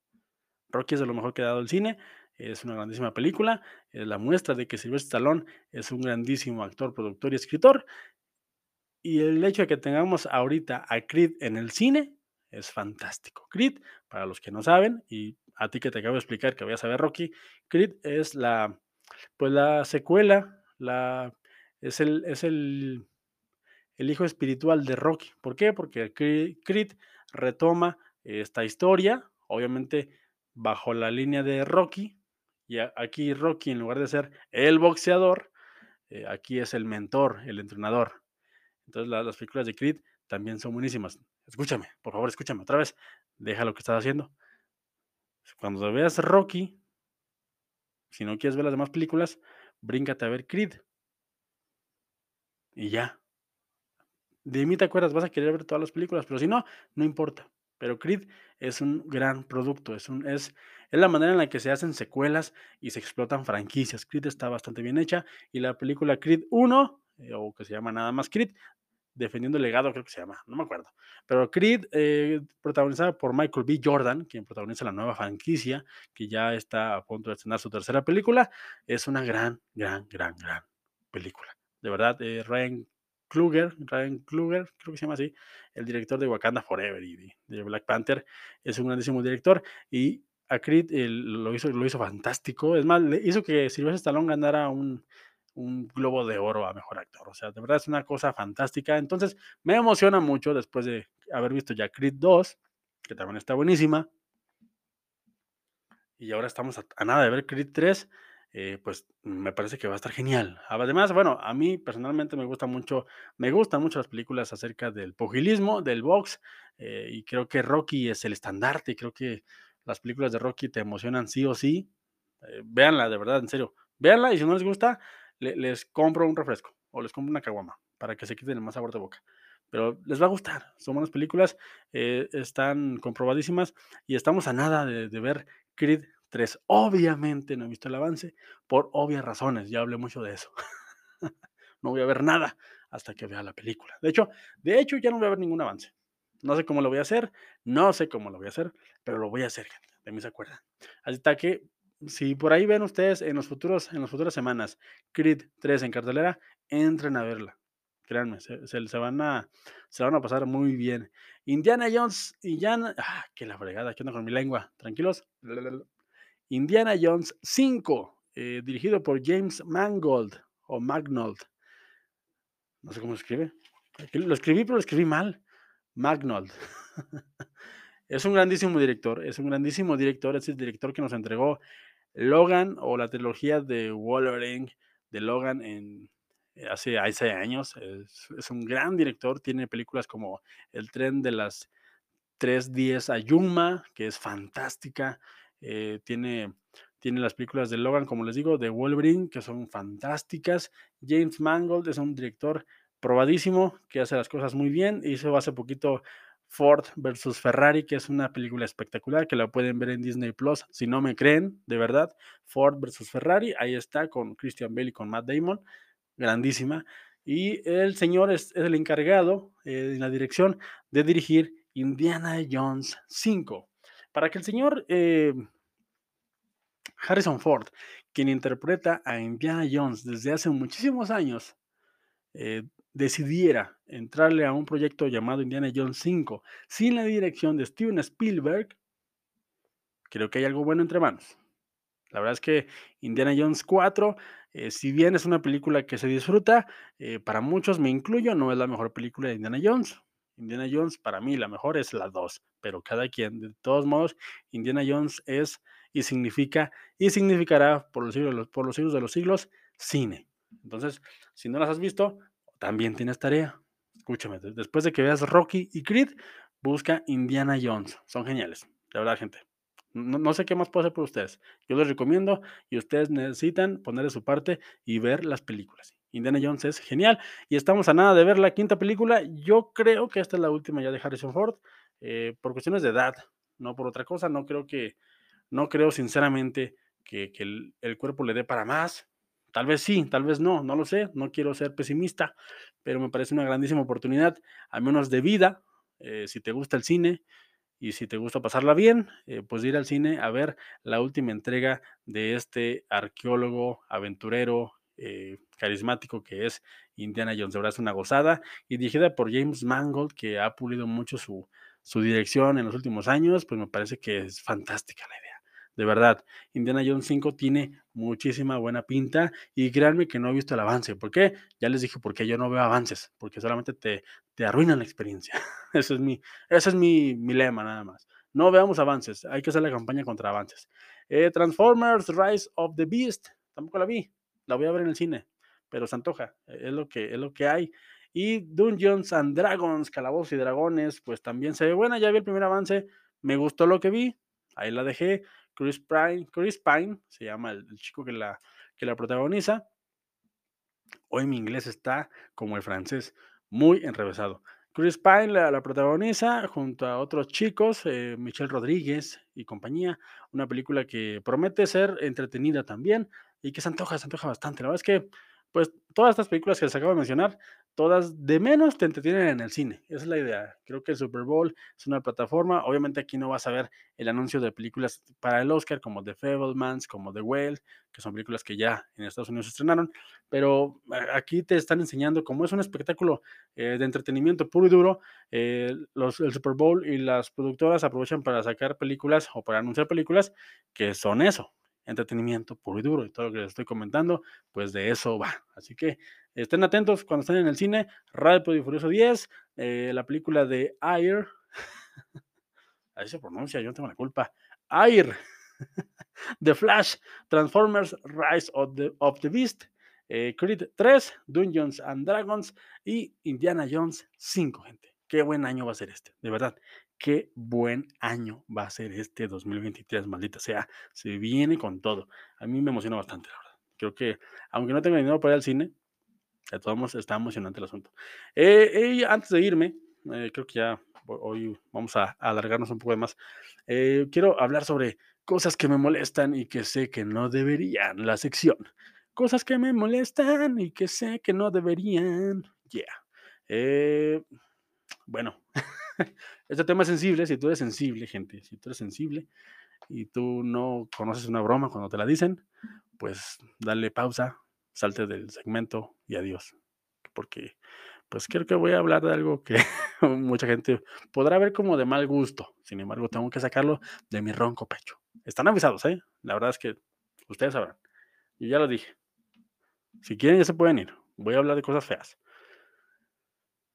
Rocky es de lo mejor que ha dado el cine. Es una grandísima película. Es la muestra de que Sylvester Stallone es un grandísimo actor, productor y escritor. Y el hecho de que tengamos ahorita a Creed en el cine es fantástico. Creed, para los que no saben, y a ti que te acabo de explicar que voy a saber Rocky, Creed es la, pues la secuela, la, es, el, es el, el hijo espiritual de Rocky. ¿Por qué? Porque Creed retoma esta historia, obviamente bajo la línea de Rocky, y aquí Rocky en lugar de ser el boxeador, eh, aquí es el mentor, el entrenador. Entonces las películas de Creed también son buenísimas. Escúchame, por favor, escúchame otra vez. Deja lo que estás haciendo. Cuando veas Rocky, si no quieres ver las demás películas, bríncate a ver Creed. Y ya. De mí te acuerdas, vas a querer ver todas las películas, pero si no, no importa. Pero Creed es un gran producto, es, un, es, es la manera en la que se hacen secuelas y se explotan franquicias. Creed está bastante bien hecha y la película Creed 1 eh, o que se llama nada más Creed, Defendiendo el legado, creo que se llama, no me acuerdo. Pero Creed, eh, protagonizada por Michael B. Jordan, quien protagoniza la nueva franquicia, que ya está a punto de estrenar su tercera película, es una gran, gran, gran, gran película. De verdad, eh, Ryan Kluger, Ryan Kluger, creo que se llama así, el director de Wakanda Forever y de, Black Panther, es un grandísimo director y a Creed lo, hizo, lo hizo fantástico. Es más, hizo que Sylvester Stallone ganara un, un globo de oro a mejor actor. O sea, de verdad es una cosa fantástica. Entonces, me emociona mucho después de haber visto ya Creed 2, que también está buenísima. Y ahora estamos a, nada de ver Creed 3. Eh, pues me parece que va a estar genial. Además, bueno, a mí personalmente me gusta mucho, me gustan mucho las películas acerca del pugilismo, del box, eh, y creo que Rocky es el estandarte, y creo que las películas de Rocky te emocionan sí o sí. Eh, véanla, de verdad, en serio. Véanla y si no les gusta, les compro un refresco o les compro una caguama para que se quiten el más sabor de boca. Pero les va a gustar, son buenas películas, eh, están comprobadísimas y estamos a nada de, ver Creed 3. Obviamente no he visto el avance por obvias razones, ya hablé mucho de eso. no voy a ver nada hasta que vea la película. De hecho, de hecho ya no voy a ver ningún avance. No sé cómo lo voy a hacer, no sé cómo lo voy a hacer, pero lo voy a hacer, gente. De mí se acuerdan. Así está que si por ahí ven ustedes en los futuros, en las futuras semanas, Creed 3 en cartelera, entren a verla. Créanme, se, van a, se van a pasar muy bien. Indiana Jones, Indiana, ah, que la fregada, ¿qué onda con mi lengua? Tranquilos. Indiana Jones 5 eh, dirigido por James Mangold o Magnold. No sé cómo se escribe. Lo escribí, pero lo escribí mal. Magnold. es un grandísimo director, es un grandísimo director, es el director que nos entregó Logan o la trilogía de Wolverine de Logan en, eh, hace, hace años. Es, un gran director, tiene películas como El tren de las 3.10 a Yuma, que es fantástica. Eh, tiene, tiene las películas de Logan, como les digo, de Wolverine, que son fantásticas. James Mangold es un director probadísimo, que hace las cosas muy bien. Hizo hace poquito Ford versus Ferrari, que es una película espectacular, que la pueden ver en Disney Plus. Si no me creen, de verdad, Ford versus Ferrari, ahí está con Christian Bale y con Matt Damon, grandísima. Y el señor es, el encargado eh, en la dirección de dirigir Indiana Jones 5. Para que el señor eh, Harrison Ford, quien interpreta a Indiana Jones desde hace muchísimos años, eh, decidiera entrarle a un proyecto llamado Indiana Jones 5 sin la dirección de Steven Spielberg, creo que hay algo bueno entre manos. La verdad es que Indiana Jones 4, eh, si bien es una película que se disfruta, para muchos, me incluyo, no es la mejor película de Indiana Jones. Indiana Jones, para mí, la mejor es la 2, pero cada quien, de todos modos, Indiana Jones es y significa y significará por los siglos, por los siglos de los siglos cine. Entonces, si no las has visto, también tienes tarea. Escúchame, después de que veas Rocky y Creed, busca Indiana Jones. Son geniales, de verdad, gente. No, sé qué más puedo hacer por ustedes. Yo les recomiendo y ustedes necesitan poner de su parte y ver las películas. Indiana Jones es genial y estamos a nada de ver la quinta película. Yo creo que esta es la última ya de Harrison Ford eh, por cuestiones de edad, no por otra cosa. No creo que, no creo sinceramente que, el, cuerpo le dé para más. Tal vez sí, tal vez no, no lo sé, no quiero ser pesimista, pero me parece una grandísima oportunidad, al menos de vida, eh, si te gusta el cine y si te gusta pasarla bien, eh, pues ir al cine a ver la última entrega de este arqueólogo, aventurero, eh, carismático que es Indiana Jones. De verdad es una gozada y dirigida por James Mangold, que ha pulido mucho su, su dirección en los últimos años, pues me parece que es fantástica la idea. De verdad, Indiana Jones 5 tiene muchísima buena pinta y créanme que no he visto el avance. ¿Por qué? Ya les dije porque yo no veo avances, porque solamente te, te arruinan la experiencia. ese es, mi, ese es mi, mi lema nada más. No veamos avances, hay que hacer la campaña contra avances. Eh, Transformers Rise of the Beast, tampoco la vi, la voy a ver en el cine, pero se antoja, es lo que, es lo que hay. Y Dungeons and Dragons, Calabozos y Dragones, pues también se ve buena, ya vi el primer avance, me gustó lo que vi, ahí la dejé. Chris Pine, Chris Pine se llama el, chico que la, que la protagoniza. Hoy mi inglés está como el francés, muy enrevesado. Chris Pine la, protagoniza junto a otros chicos, eh, Michelle Rodríguez y compañía. Una película que promete ser entretenida también y que se antoja, se antoja bastante. La verdad es que, pues, todas estas películas que les acabo de mencionar todas de menos te entretienen en el cine. Esa es la idea. Creo que el Super Bowl es una plataforma. Obviamente aquí no vas a ver el anuncio de películas para el Oscar como The Fablemans, como The Whale, que son películas que ya en Estados Unidos se estrenaron. Pero aquí te están enseñando cómo es un espectáculo eh, de entretenimiento puro y duro. Eh, el Super Bowl y las productoras aprovechan para sacar películas o para anunciar películas que son eso, entretenimiento puro y duro. Y todo lo que les estoy comentando, pues de eso va. Así que estén atentos cuando estén en el cine. Radio y Furioso 10, eh, la película de Air. Ahí se pronuncia, yo no tengo la culpa. Air. The Flash, Transformers, Rise of the, of the Beast, eh, Creed 3, Dungeons and Dragons y Indiana Jones 5, gente. Qué buen año va a ser este, de verdad qué buen año va a ser este 2023, maldita sea. Se viene con todo. A mí me emociona bastante, la verdad. Creo que, aunque no tenga dinero para ir al cine, de todos modos está emocionante el asunto. Eh, y antes de irme, eh, creo que ya hoy vamos a, alargarnos un poco más. Eh, quiero hablar sobre cosas que me molestan y que sé que no deberían. La sección. Cosas que me molestan y que sé que no deberían. Yeah. bueno. este tema es sensible, si tú eres sensible, gente, si tú eres sensible y tú no conoces una broma cuando te la dicen, pues dale pausa, salte del segmento y adiós. Porque pues creo que voy a hablar de algo que mucha gente podrá ver como de mal gusto. Sin embargo, tengo que sacarlo de mi ronco pecho. Están avisados, ¿eh? La verdad es que ustedes sabrán. Yo ya lo dije. Si quieren, ya se pueden ir. Voy a hablar de cosas feas.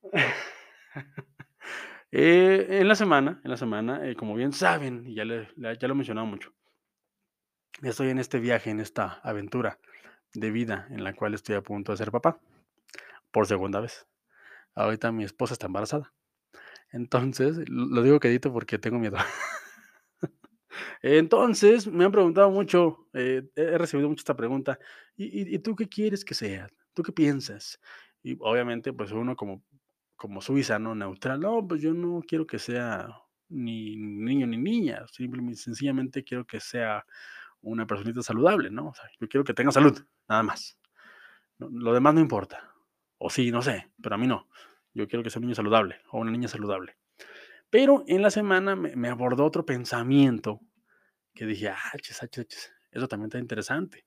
Eh, en la semana, en la semana, eh, como bien saben, y ya, le, ya lo he mencionado mucho, estoy en este viaje, en esta aventura de vida en la cual estoy a punto de ser papá, por segunda vez. Ahorita mi esposa está embarazada. Entonces, lo digo quedito porque tengo miedo. Entonces, me han preguntado mucho, eh, he recibido mucho esta pregunta, ¿y, ¿y, tú qué quieres que sea? ¿Tú qué piensas? Y obviamente, pues uno como como suiza, ¿no? Neutral. No, pues yo no quiero que sea ni niño ni niña, simplemente, sencillamente quiero que sea una personita saludable, ¿no? O sea, yo quiero que tenga salud, nada más. lo demás no importa. O sí, no sé, pero a mí no. Yo quiero que sea un niño saludable o una niña saludable. Pero en la semana me, abordó otro pensamiento que dije, ah, chis, ah, chis, eso también está interesante.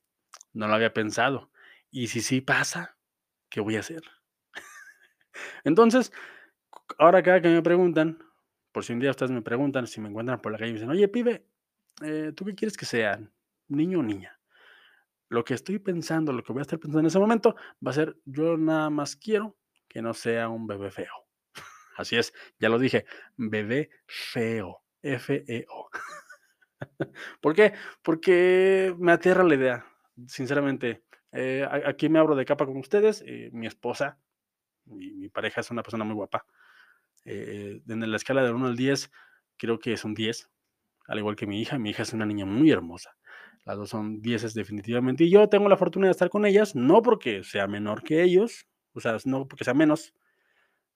No lo había pensado. Y si sí pasa, ¿qué voy a hacer? Entonces, ahora cada que me preguntan, por si un día ustedes me preguntan, si me encuentran por la calle y me dicen, oye, pibe, eh, ¿tú qué quieres que sea? ¿Niño o niña? Lo que estoy pensando, lo que voy a estar pensando en ese momento, va a ser, yo nada más quiero que no sea un bebé feo. Así es, ya lo dije, bebé feo, F-E-O. ¿Por qué? Porque me aterra la idea, sinceramente. Eh, aquí me abro de capa con ustedes, eh, mi esposa mi, pareja es una persona muy guapa. Eh, en la escala del 1 al 10, creo que es un 10, al igual que mi hija. Mi hija es una niña muy hermosa. Las dos son 10 definitivamente. Y yo tengo la fortuna de estar con ellas, no porque sea menor que ellos, o sea, no porque sea menos,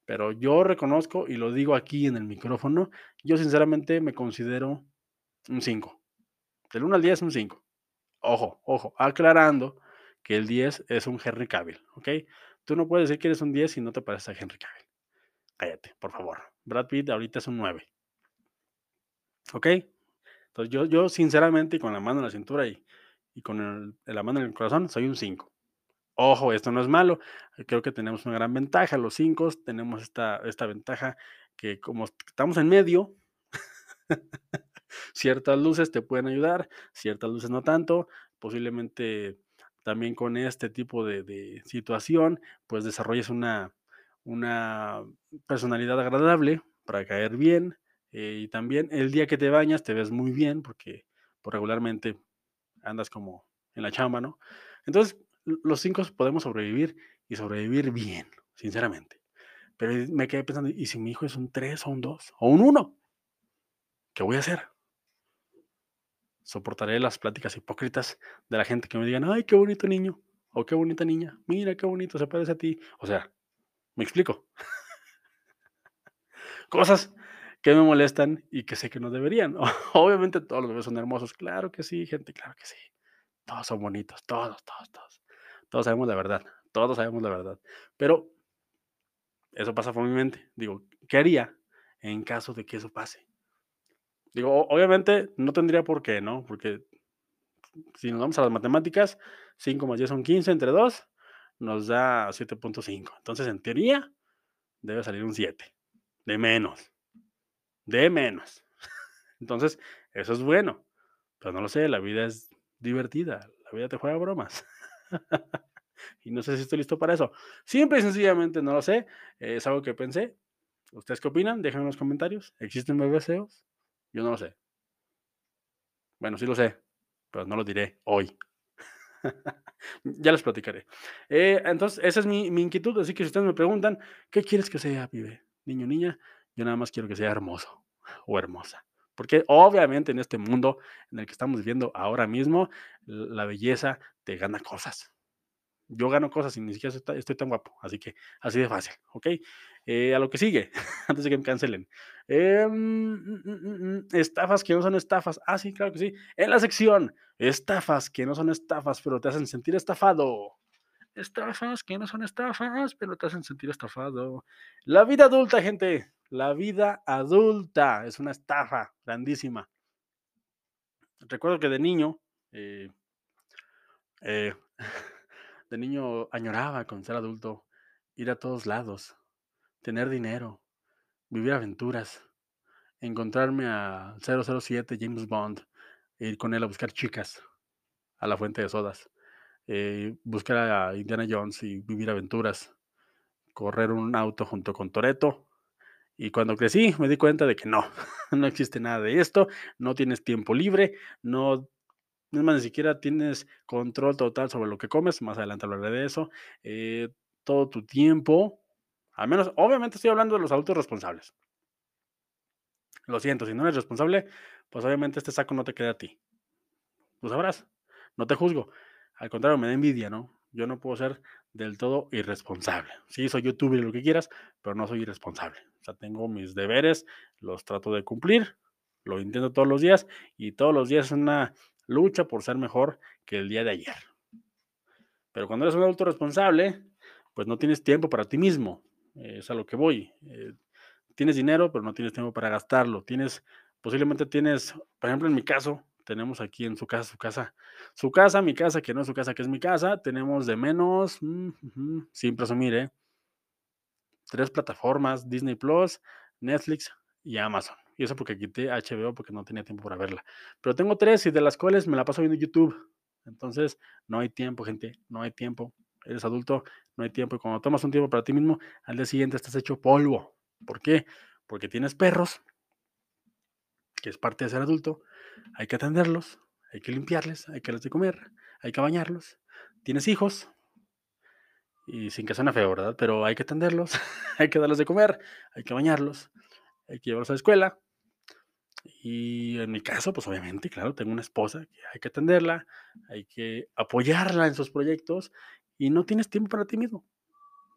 pero yo reconozco y lo digo aquí en el micrófono, yo sinceramente me considero un 5. Del 1 al 10 un 5. Ojo, ojo, aclarando que el 10 es un Henry Cavill, ¿ok? Tú no puedes decir que eres un 10 si no te pareces a Henry Cavill. Cállate, por favor. Brad Pitt ahorita es un 9. ¿Ok? Entonces yo, yo sinceramente, con la mano en la cintura y, y con la mano en el corazón, soy un 5. Ojo, esto no es malo. Creo que tenemos una gran ventaja. Los 5 tenemos esta, esta ventaja que como estamos en medio, ciertas luces te pueden ayudar, ciertas luces no tanto. Posiblemente también con este tipo de, situación, pues desarrolles una, una personalidad agradable para caer bien. Eh, y también el día que te bañas te ves muy bien porque pues, regularmente andas como en la chamba, ¿no? Entonces, los cinco podemos sobrevivir y sobrevivir bien, sinceramente. Pero me quedé pensando, ¿y si mi hijo es un 3 o un 2 o un 1? ¿Qué voy a hacer? Soportaré las pláticas hipócritas de la gente que me digan, ay, qué bonito niño, o qué bonita niña, mira qué bonito, se parece a ti. O sea, me explico. Cosas que me molestan y que sé que no deberían. Obviamente todos los bebés son hermosos, claro que sí, gente, claro que sí. Todos son bonitos, todos, todos, todos. Todos sabemos la verdad, todos sabemos la verdad. Pero eso pasa por mi mente. Digo, ¿qué haría en caso de que eso pase? Digo, obviamente no tendría por qué, ¿no? Porque si nos vamos a las matemáticas, 5 más 10 son 15 entre 2, nos da 7.5. Entonces, en teoría, debe salir un 7. De menos. De menos. Entonces, eso es bueno. Pero no lo sé, la vida es divertida. La vida te juega bromas. y no sé si estoy listo para eso. Simple y sencillamente no lo sé. Es algo que pensé. ¿Ustedes qué opinan? Déjenme en los comentarios. ¿Existen bebés yo no lo sé. Bueno, sí lo sé, pero no lo diré hoy. ya les platicaré. Eh, entonces, esa es mi, inquietud. Así que si ustedes me preguntan, ¿qué quieres que sea, pibe? Niño, niña, yo nada más quiero que sea hermoso o hermosa. Porque obviamente en este mundo en el que estamos viviendo ahora mismo, la belleza te gana cosas yo gano cosas y ni siquiera estoy, tan guapo. Así que así de fácil, ¿ok? Eh, a lo que sigue, antes de que me cancelen. Em, mm, mm, mm, estafas que no son estafas. Ah, sí, claro que sí. En la sección, estafas que no son estafas, pero te hacen sentir estafado. Estafas que no son estafas, pero te hacen sentir estafado. La vida adulta, gente. La vida adulta es una estafa grandísima. Recuerdo que de niño, eh, eh, de niño añoraba con ser adulto, ir a todos lados, tener dinero, vivir aventuras, encontrarme a 007 James Bond, e ir con él a buscar chicas a la fuente de sodas. eh, buscar a Indiana Jones y vivir aventuras, correr un auto junto con Toreto. Y cuando crecí me di cuenta de que no, no existe nada de esto, no tienes tiempo libre, no, es más, ni siquiera tienes control total sobre lo que comes, más adelante hablaré de eso, eh, todo tu tiempo, al menos, obviamente estoy hablando de los adultos responsables. Lo siento, si no eres responsable, pues obviamente este saco no te queda a ti. Tú sabrás, no te juzgo. Al contrario, me da envidia, ¿no? Yo no puedo ser del todo irresponsable. Sí, soy youtuber y lo que quieras, pero no soy irresponsable. O sea, tengo mis deberes, los trato de cumplir, lo intento todos los días y todos los días es una lucha por ser mejor que el día de ayer. Pero cuando eres un adulto responsable, pues no tienes tiempo para ti mismo. es a lo que voy. Eh, tienes dinero, pero no tienes tiempo para gastarlo. Tienes, posiblemente tienes, por ejemplo, en mi caso, tenemos aquí en su casa, su casa, su casa, mi casa, que no es su casa, que es mi casa, tenemos de menos, mm, sin presumir, ¿eh? Tres plataformas, Disney Plus, Netflix y Amazon. Y eso porque quité HBO porque no tenía tiempo para verla. Pero tengo tres y de las cuales me la paso viendo YouTube. Entonces, no hay tiempo, gente, no hay tiempo. Eres adulto, no hay tiempo. Y cuando tomas un tiempo para ti mismo, al día siguiente estás hecho polvo. ¿Por qué? Porque tienes perros, que es parte de ser adulto, hay que atenderlos, hay que limpiarles, hay que darles de comer, hay que bañarlos. Tienes hijos, y sin que suene feo, ¿verdad? Pero hay que atenderlos, hay que darles de comer, hay que bañarlos, hay que llevarlos a la escuela. Y en mi caso, pues obviamente, claro, tengo una esposa que hay que atenderla, hay que apoyarla en sus proyectos y no tienes tiempo para ti mismo.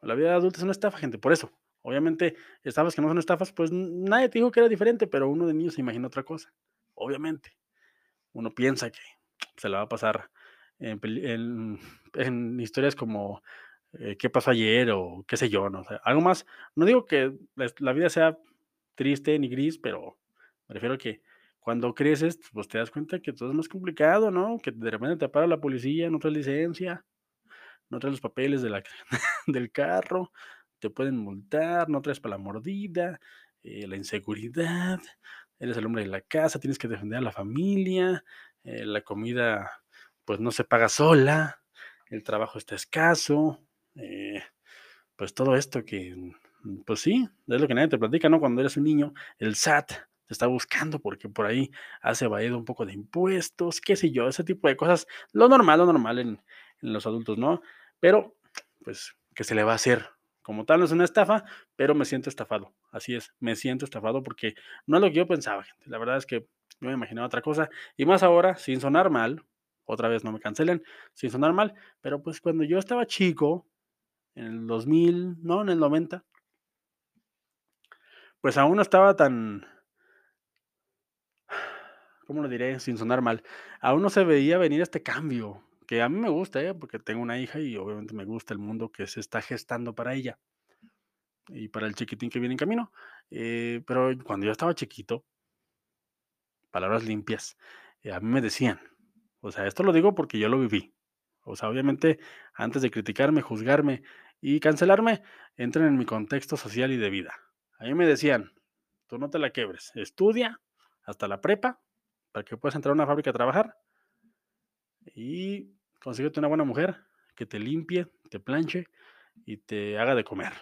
La vida adulta es una estafa, gente, por eso. Obviamente, estafas que no son estafas, pues nadie te dijo que era diferente, pero uno de niños se imagina otra cosa. Obviamente. Uno piensa que se la va a pasar en, historias como eh, qué pasó ayer o qué sé yo, no sé, algo más. No digo que la, vida sea triste ni gris, pero me refiero a que cuando creces, pues te das cuenta que todo es más complicado, ¿no? Que de repente te para la policía, no traes licencia, no traes los papeles de la, del carro, te pueden multar, no traes para la mordida, eh, la inseguridad, eres el hombre de la casa, tienes que defender a la familia, eh, la comida pues no se paga sola, el trabajo está escaso, eh, pues todo esto que, pues sí, es lo que nadie te platica, ¿no? Cuando eres un niño, el SAT te está buscando porque por ahí has evadido un poco de impuestos, qué sé yo, ese tipo de cosas, lo normal, lo normal en, en los adultos, ¿no? Pero, pues, ¿qué se le va a hacer? Como tal, no es una estafa, pero me siento estafado. Así es, me siento estafado porque no es lo que yo pensaba, gente. La verdad es que yo me imaginaba otra cosa. Y más ahora, sin sonar mal, otra vez no me cancelen, sin sonar mal, pero pues cuando yo estaba chico, en el 2000, no, en el 90, pues aún no estaba tan, ¿cómo lo diré? Sin sonar mal, aún no se veía venir este cambio que a mí me gusta, ¿eh? porque tengo una hija y obviamente me gusta el mundo que se está gestando para ella y para el chiquitín que viene en camino. Eh, pero cuando yo estaba chiquito, palabras limpias, eh, a mí me decían, o sea, esto lo digo porque yo lo viví. O sea, obviamente, antes de criticarme, juzgarme y cancelarme, entren en mi contexto social y de vida. A mí me decían, tú no te la quebres, estudia hasta la prepa para que puedas entrar a una fábrica a trabajar y consíguete una buena mujer que te limpie, te planche y te haga de comer.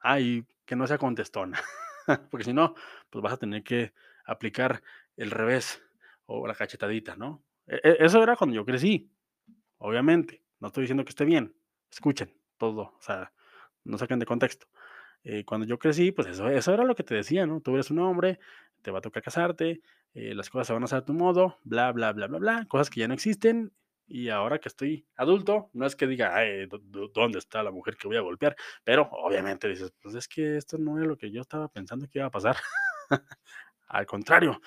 Ah, y que no sea contestona, porque si no, pues vas a tener que aplicar el revés o la cachetadita, ¿no? E, e, eso era cuando yo crecí, obviamente. No estoy diciendo que esté bien. Escuchen todo, o sea, no saquen de contexto. Eh, cuando yo crecí, pues eso, eso era lo que te decía, ¿no? Tú eres un hombre, te va a tocar casarte, eh, las cosas se van a hacer a tu modo, bla, bla, bla, bla, bla, cosas que ya no existen y ahora que estoy adulto, no es que diga, Ay, ¿dónde está la mujer que voy a golpear? Pero obviamente dices, pues es que esto no era lo que yo estaba pensando que iba a pasar. Al contrario,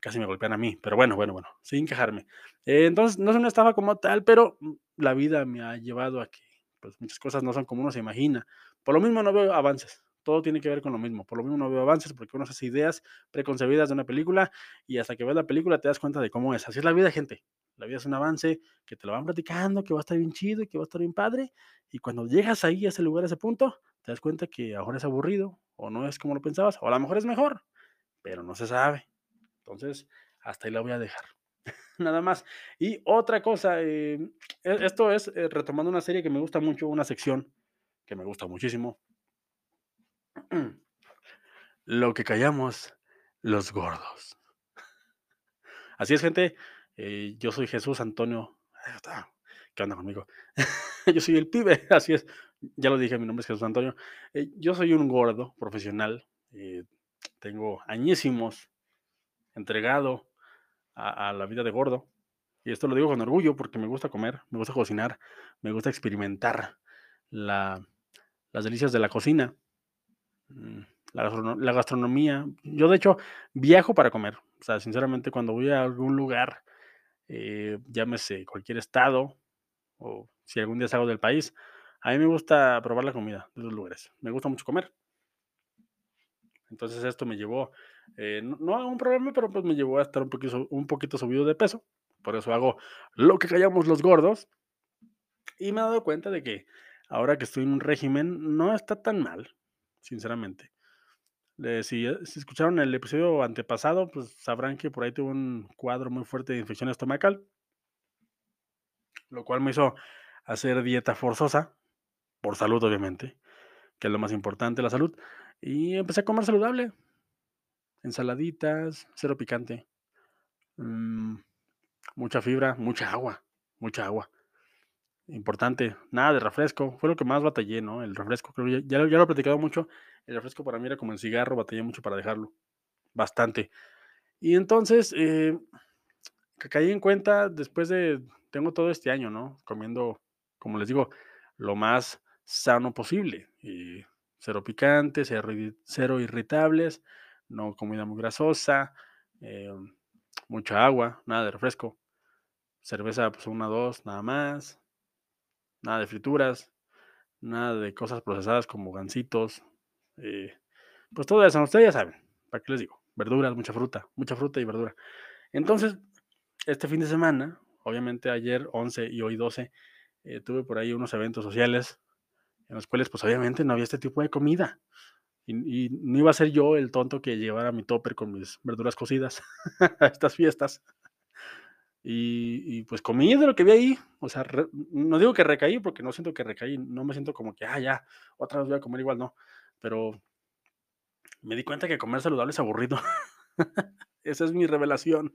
casi me golpean a mí, pero bueno, bueno, bueno, sin quejarme. Eh, entonces, no es una estafa como tal, pero mm, la vida me ha llevado a que pues, muchas cosas no son como uno se imagina. Por lo mismo no veo avances, todo tiene que ver con lo mismo. Por lo mismo no veo avances porque uno hace ideas preconcebidas de una película y hasta que ves la película te das cuenta de cómo es. Así es la vida, gente. La vida es un avance que te lo van platicando, que va a estar bien chido y que va a estar bien padre. Y cuando llegas ahí, a ese lugar, a ese punto, te das cuenta que ahora es aburrido o no es como lo pensabas, o a lo mejor es mejor, pero no se sabe. Entonces, hasta ahí la voy a dejar. Nada más. Y otra cosa, eh, e- esto es eh, retomando una serie que me gusta mucho, una sección que me gusta muchísimo. Lo que callamos los gordos. Así es, gente. eh, yo soy Jesús Antonio. Está. ¿Qué onda conmigo? yo soy el pibe, así es. Ya lo dije, mi nombre es Jesús Antonio. Eh, yo soy un gordo profesional. eh, tengo añísimos entregado a, la vida de gordo. Y esto lo digo con orgullo porque me gusta comer, me gusta cocinar, me gusta experimentar la, las delicias de la cocina, la, gastrono- la gastronomía. Yo, de hecho, viajo para comer. O sea, sinceramente, cuando voy a algún lugar, eh, llámese cualquier estado, o si algún día salgo del país, a mí me gusta probar la comida de los lugares. Me gusta mucho comer. Entonces esto me llevó, eh, no, un problema, pero pues me llevó a estar un poquito, un poquito subido de peso. Por eso hago lo que callamos los gordos. Y me he dado cuenta de que ahora que estoy en un régimen, no está tan mal, sinceramente. Eh, si, eh, si escucharon el episodio antepasado, pues sabrán que por ahí tuve un cuadro muy fuerte de infección estomacal, lo cual me hizo hacer dieta forzosa, por salud obviamente, que es lo más importante, la salud. Y empecé a comer saludable, ensaladitas, cero picante, mm, mucha fibra, mucha agua, mucha agua. Importante, nada de refresco, fue lo que más batallé, ¿no? El refresco, creo que ya, ya lo- he platicado mucho, el refresco para mí era como el cigarro, batallé mucho para dejarlo, bastante. Y entonces, eh, caí en cuenta después de, tengo todo este año, ¿no? Comiendo, como les digo, lo más sano posible. Y cero picante, cero irritables, no comida muy grasosa, eh, mucha agua, nada de refresco. Cerveza, pues una, dos, nada más. Nada de frituras, nada de cosas procesadas como gancitos. eh, pues todo eso, ustedes ya saben, ¿para qué les digo? Verduras, mucha fruta, mucha fruta y verdura. Entonces, este fin de semana, obviamente ayer 11 y hoy 12, eh, tuve por ahí unos eventos sociales en los cuales pues obviamente no había este tipo de comida. Y, y no iba a ser yo el tonto que llevara mi topper con mis verduras cocidas a estas fiestas. Y, pues comí de lo que vi ahí. O sea, no digo que recaí porque no siento que recaí. No me siento como que, ah, ya, otra vez voy a comer igual, no. Pero me di cuenta que comer saludable es aburrido. Esa es mi revelación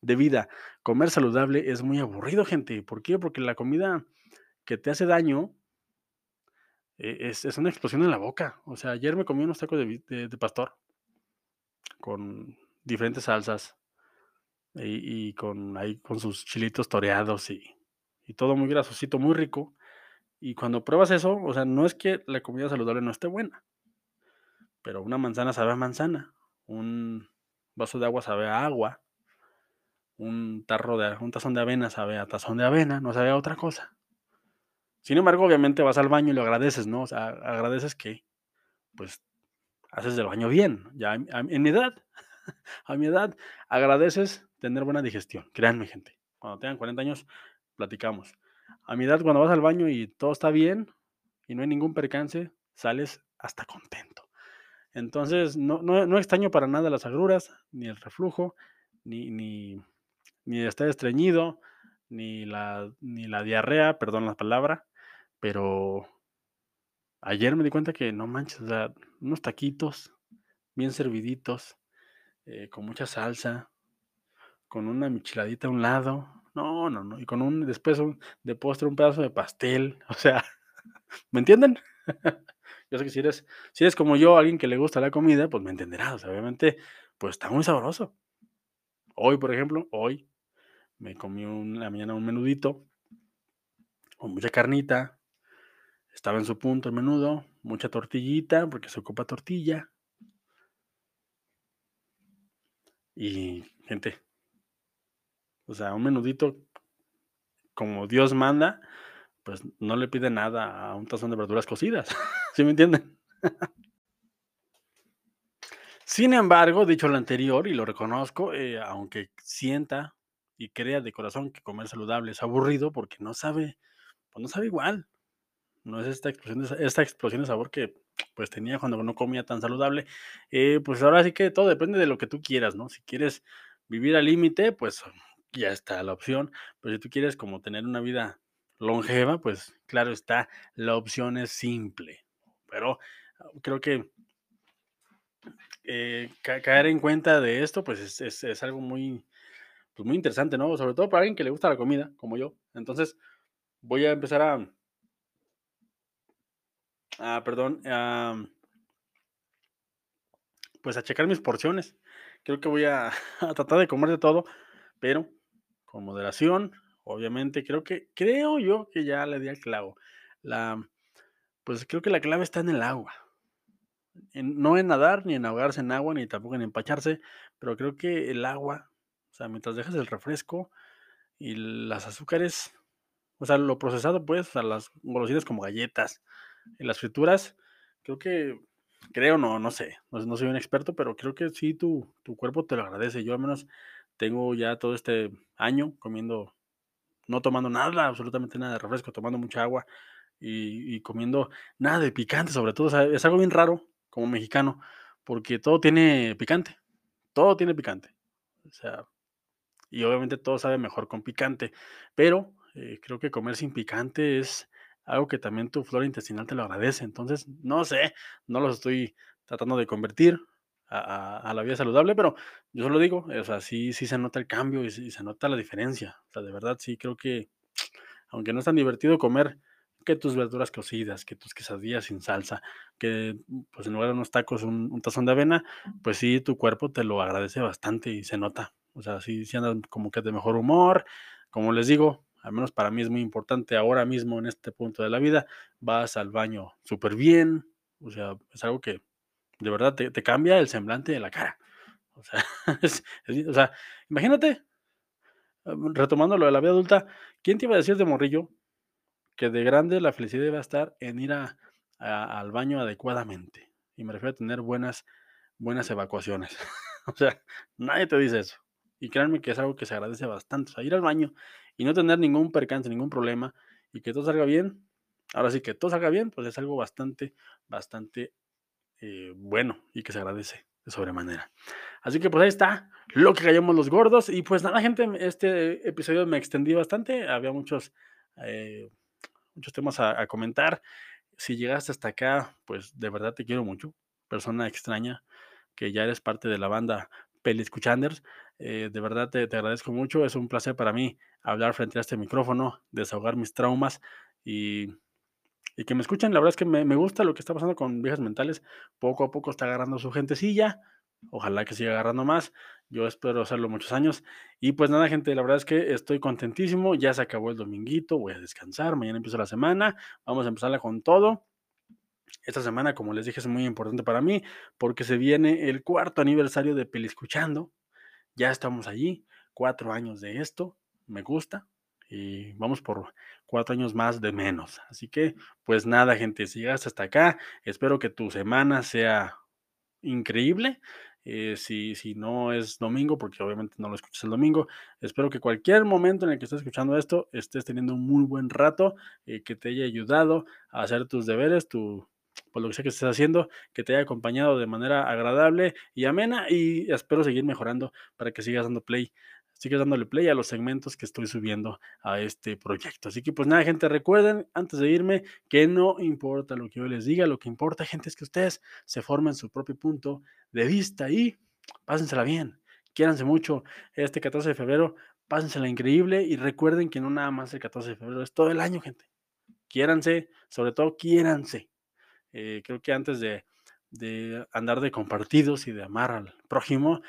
de vida. Comer saludable es muy aburrido, gente. ¿Por qué? Porque la comida que te hace daño eh, es, es una explosión en la boca. O sea, ayer me comí unos tacos de pastor con diferentes salsas y, con, ahí, con sus chilitos toreados y, y todo muy grasosito, muy rico. Y cuando pruebas eso, o sea, no es que la comida saludable no esté buena, pero una manzana sabe a manzana, un vaso de agua sabe a agua, un tarro de un tazón de avena sabe a tazón de avena, no sabe a otra cosa. Sin embargo, obviamente vas al baño y lo agradeces, ¿no? O sea, agradeces que, pues, haces del baño bien. Ya en mi edad, a mi edad, agradeces tener buena digestión. Créanme, gente. Cuando tengan 40 años, platicamos. A mi edad, cuando vas al baño y todo está bien y no hay ningún percance, sales hasta contento. Entonces, no, no, no extraño para nada las agruras, ni el reflujo, ni, ni, ni estar estreñido, ni la, ni la diarrea, perdón la palabra, pero ayer me di cuenta que no manches, o sea, unos taquitos bien serviditos, eh, con mucha salsa, con una micheladita a un lado, no, no, no, y con un, después de postre un pedazo de pastel, o sea, ¿me entienden? yo sé que si eres, si eres como yo, alguien que le gusta la comida, pues me entenderás, o sea, obviamente, pues está muy sabroso. Hoy, por ejemplo, hoy me comí un, la mañana un menudito con mucha carnita, estaba en su punto el menudo, mucha tortillita, porque se ocupa tortilla. Y, gente, o sea, un menudito como Dios manda, pues no le pide nada a un tazón de verduras cocidas. ¿Sí me entienden? Sin embargo, dicho lo anterior, y lo reconozco, eh, aunque sienta y crea de corazón que comer saludable es aburrido porque no sabe, pues no sabe igual. No es esta explosión de, esta explosión de sabor que pues tenía cuando no comía tan saludable. Eh, pues ahora sí que todo depende de lo que tú quieras, ¿no? Si quieres vivir al límite, pues ya está la opción. Pero si tú quieres como tener una vida longeva, pues claro está, la opción es simple. Pero ah, creo que eh, caer en cuenta de esto, pues es, es, algo muy, pues muy interesante, ¿no? Sobre todo para alguien que le gusta la comida, como yo. Entonces, voy a empezar a, ah, perdón, pues a checar mis porciones. Creo que voy a, a, tratar de comer de todo, pero con moderación, obviamente. Creo que, creo yo que ya le di al clavo. La, pues creo que la clave está en el agua no en nadar, ni en ahogarse en agua, ni tampoco en empacharse, pero creo que el agua, o sea, mientras dejas el refresco y las azúcares, o sea, lo procesado, pues, o sea, las golosinas como galletas y las frituras, creo que, creo, no, no sé, no, soy un experto, pero creo que sí tu, tu cuerpo te lo agradece. Yo al menos tengo ya todo este año comiendo, no tomando nada, absolutamente nada de refresco, tomando mucha agua y, comiendo nada de picante, sobre todo, o sea, es algo bien raro como mexicano, porque todo tiene picante, todo tiene picante. O sea, y obviamente todo sabe mejor con picante, pero eh, creo que comer sin picante es algo que también tu flora intestinal te lo agradece. Entonces, no sé, no los estoy tratando de convertir a, la vida saludable, pero yo solo digo, o sea, sí, sí se nota el cambio y, se nota la diferencia. O sea, de verdad, sí creo que, aunque no es tan divertido comer que tus verduras cocidas, que tus quesadillas sin salsa, que pues en lugar de unos tacos un, tazón de avena, pues sí, tu cuerpo te lo agradece bastante y se nota. O sea, sí, sí andan como que de mejor humor. Como les digo, al menos para mí es muy importante ahora mismo en este punto de la vida, vas al baño súper bien. O sea, es algo que de verdad te, cambia el semblante de la cara. O sea, imagínate, retomando lo de la vida adulta, ¿quién te iba a decir de morrillo que de grande la felicidad va a estar en ir a, al baño adecuadamente. Y me refiero a tener buenas, buenas evacuaciones. o sea, nadie te dice eso. Y créanme que es algo que se agradece bastante. O sea, ir al baño y no tener ningún percance, ningún problema y que todo salga bien. Ahora sí que todo salga bien, pues es algo bastante, bastante eh, bueno y que se agradece de sobremanera. Así que pues ahí está lo que callamos los gordos. Y pues nada, gente, este episodio me extendí bastante. Había muchos eh, muchos temas a, comentar. Si llegaste hasta acá, pues de verdad te quiero mucho. Persona extraña, que ya eres parte de la banda Peliscuchanders. Eh, de verdad te, agradezco mucho. Es un placer para mí hablar frente a este micrófono, desahogar mis traumas y, que me escuchen. La verdad es que me, me, gusta lo que está pasando con Viejas Mentales. Poco a poco está agarrando su gentecilla. Ojalá que siga agarrando más. Yo espero hacerlo muchos años. Y pues nada, gente, la verdad es que estoy contentísimo. Ya se acabó el dominguito. Voy a descansar. Mañana empiezo la semana. Vamos a empezarla con todo. Esta semana, como les dije, es muy importante para mí porque se viene el cuarto aniversario de Peliscuchando. Ya estamos allí. Cuatro años de esto. Me gusta. Y vamos por cuatro años más de menos. Así que, pues nada, gente, si hasta acá, espero que tu semana sea increíble. Eh, si, si no es domingo, porque obviamente no lo escuchas el domingo, espero que cualquier momento en el que estés escuchando esto estés teniendo un muy buen rato, eh, que te haya ayudado a hacer tus deberes, tu, por lo que sea que estés haciendo, que te haya acompañado de manera agradable y amena y espero seguir mejorando para que sigas dando play sigue dándole play a los segmentos que estoy subiendo a este proyecto. Así que pues nada, gente, recuerden antes de irme que no importa lo que yo les diga, lo que importa, gente, es que ustedes se formen su propio punto de vista y pásensela bien, quiéranse mucho este 14 de febrero, pásensela increíble y recuerden que no nada más el 14 de febrero, es todo el año, gente. Quiéranse, sobre todo quiéranse. Eh, creo que antes de, de andar de compartidos y de amar al prójimo,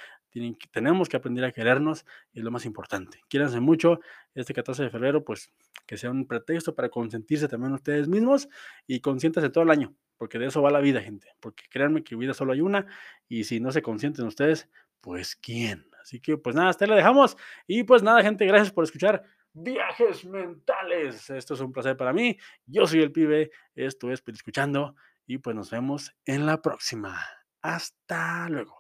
tenemos que aprender a querernos y es lo más importante. Quiéranse mucho. Este 14 de febrero, pues que sea un pretexto para consentirse también ustedes mismos y consiéntanse todo el año, porque de eso va la vida, gente. Porque créanme que vida solo hay una y si no se consienten ustedes, pues quién. Así que pues nada, hasta la dejamos. Y pues nada, gente, gracias por escuchar. Viajes mentales. Esto es un placer para mí. Yo soy el pibe. Esto es Escuchando. Y pues nos vemos en la próxima. Hasta luego.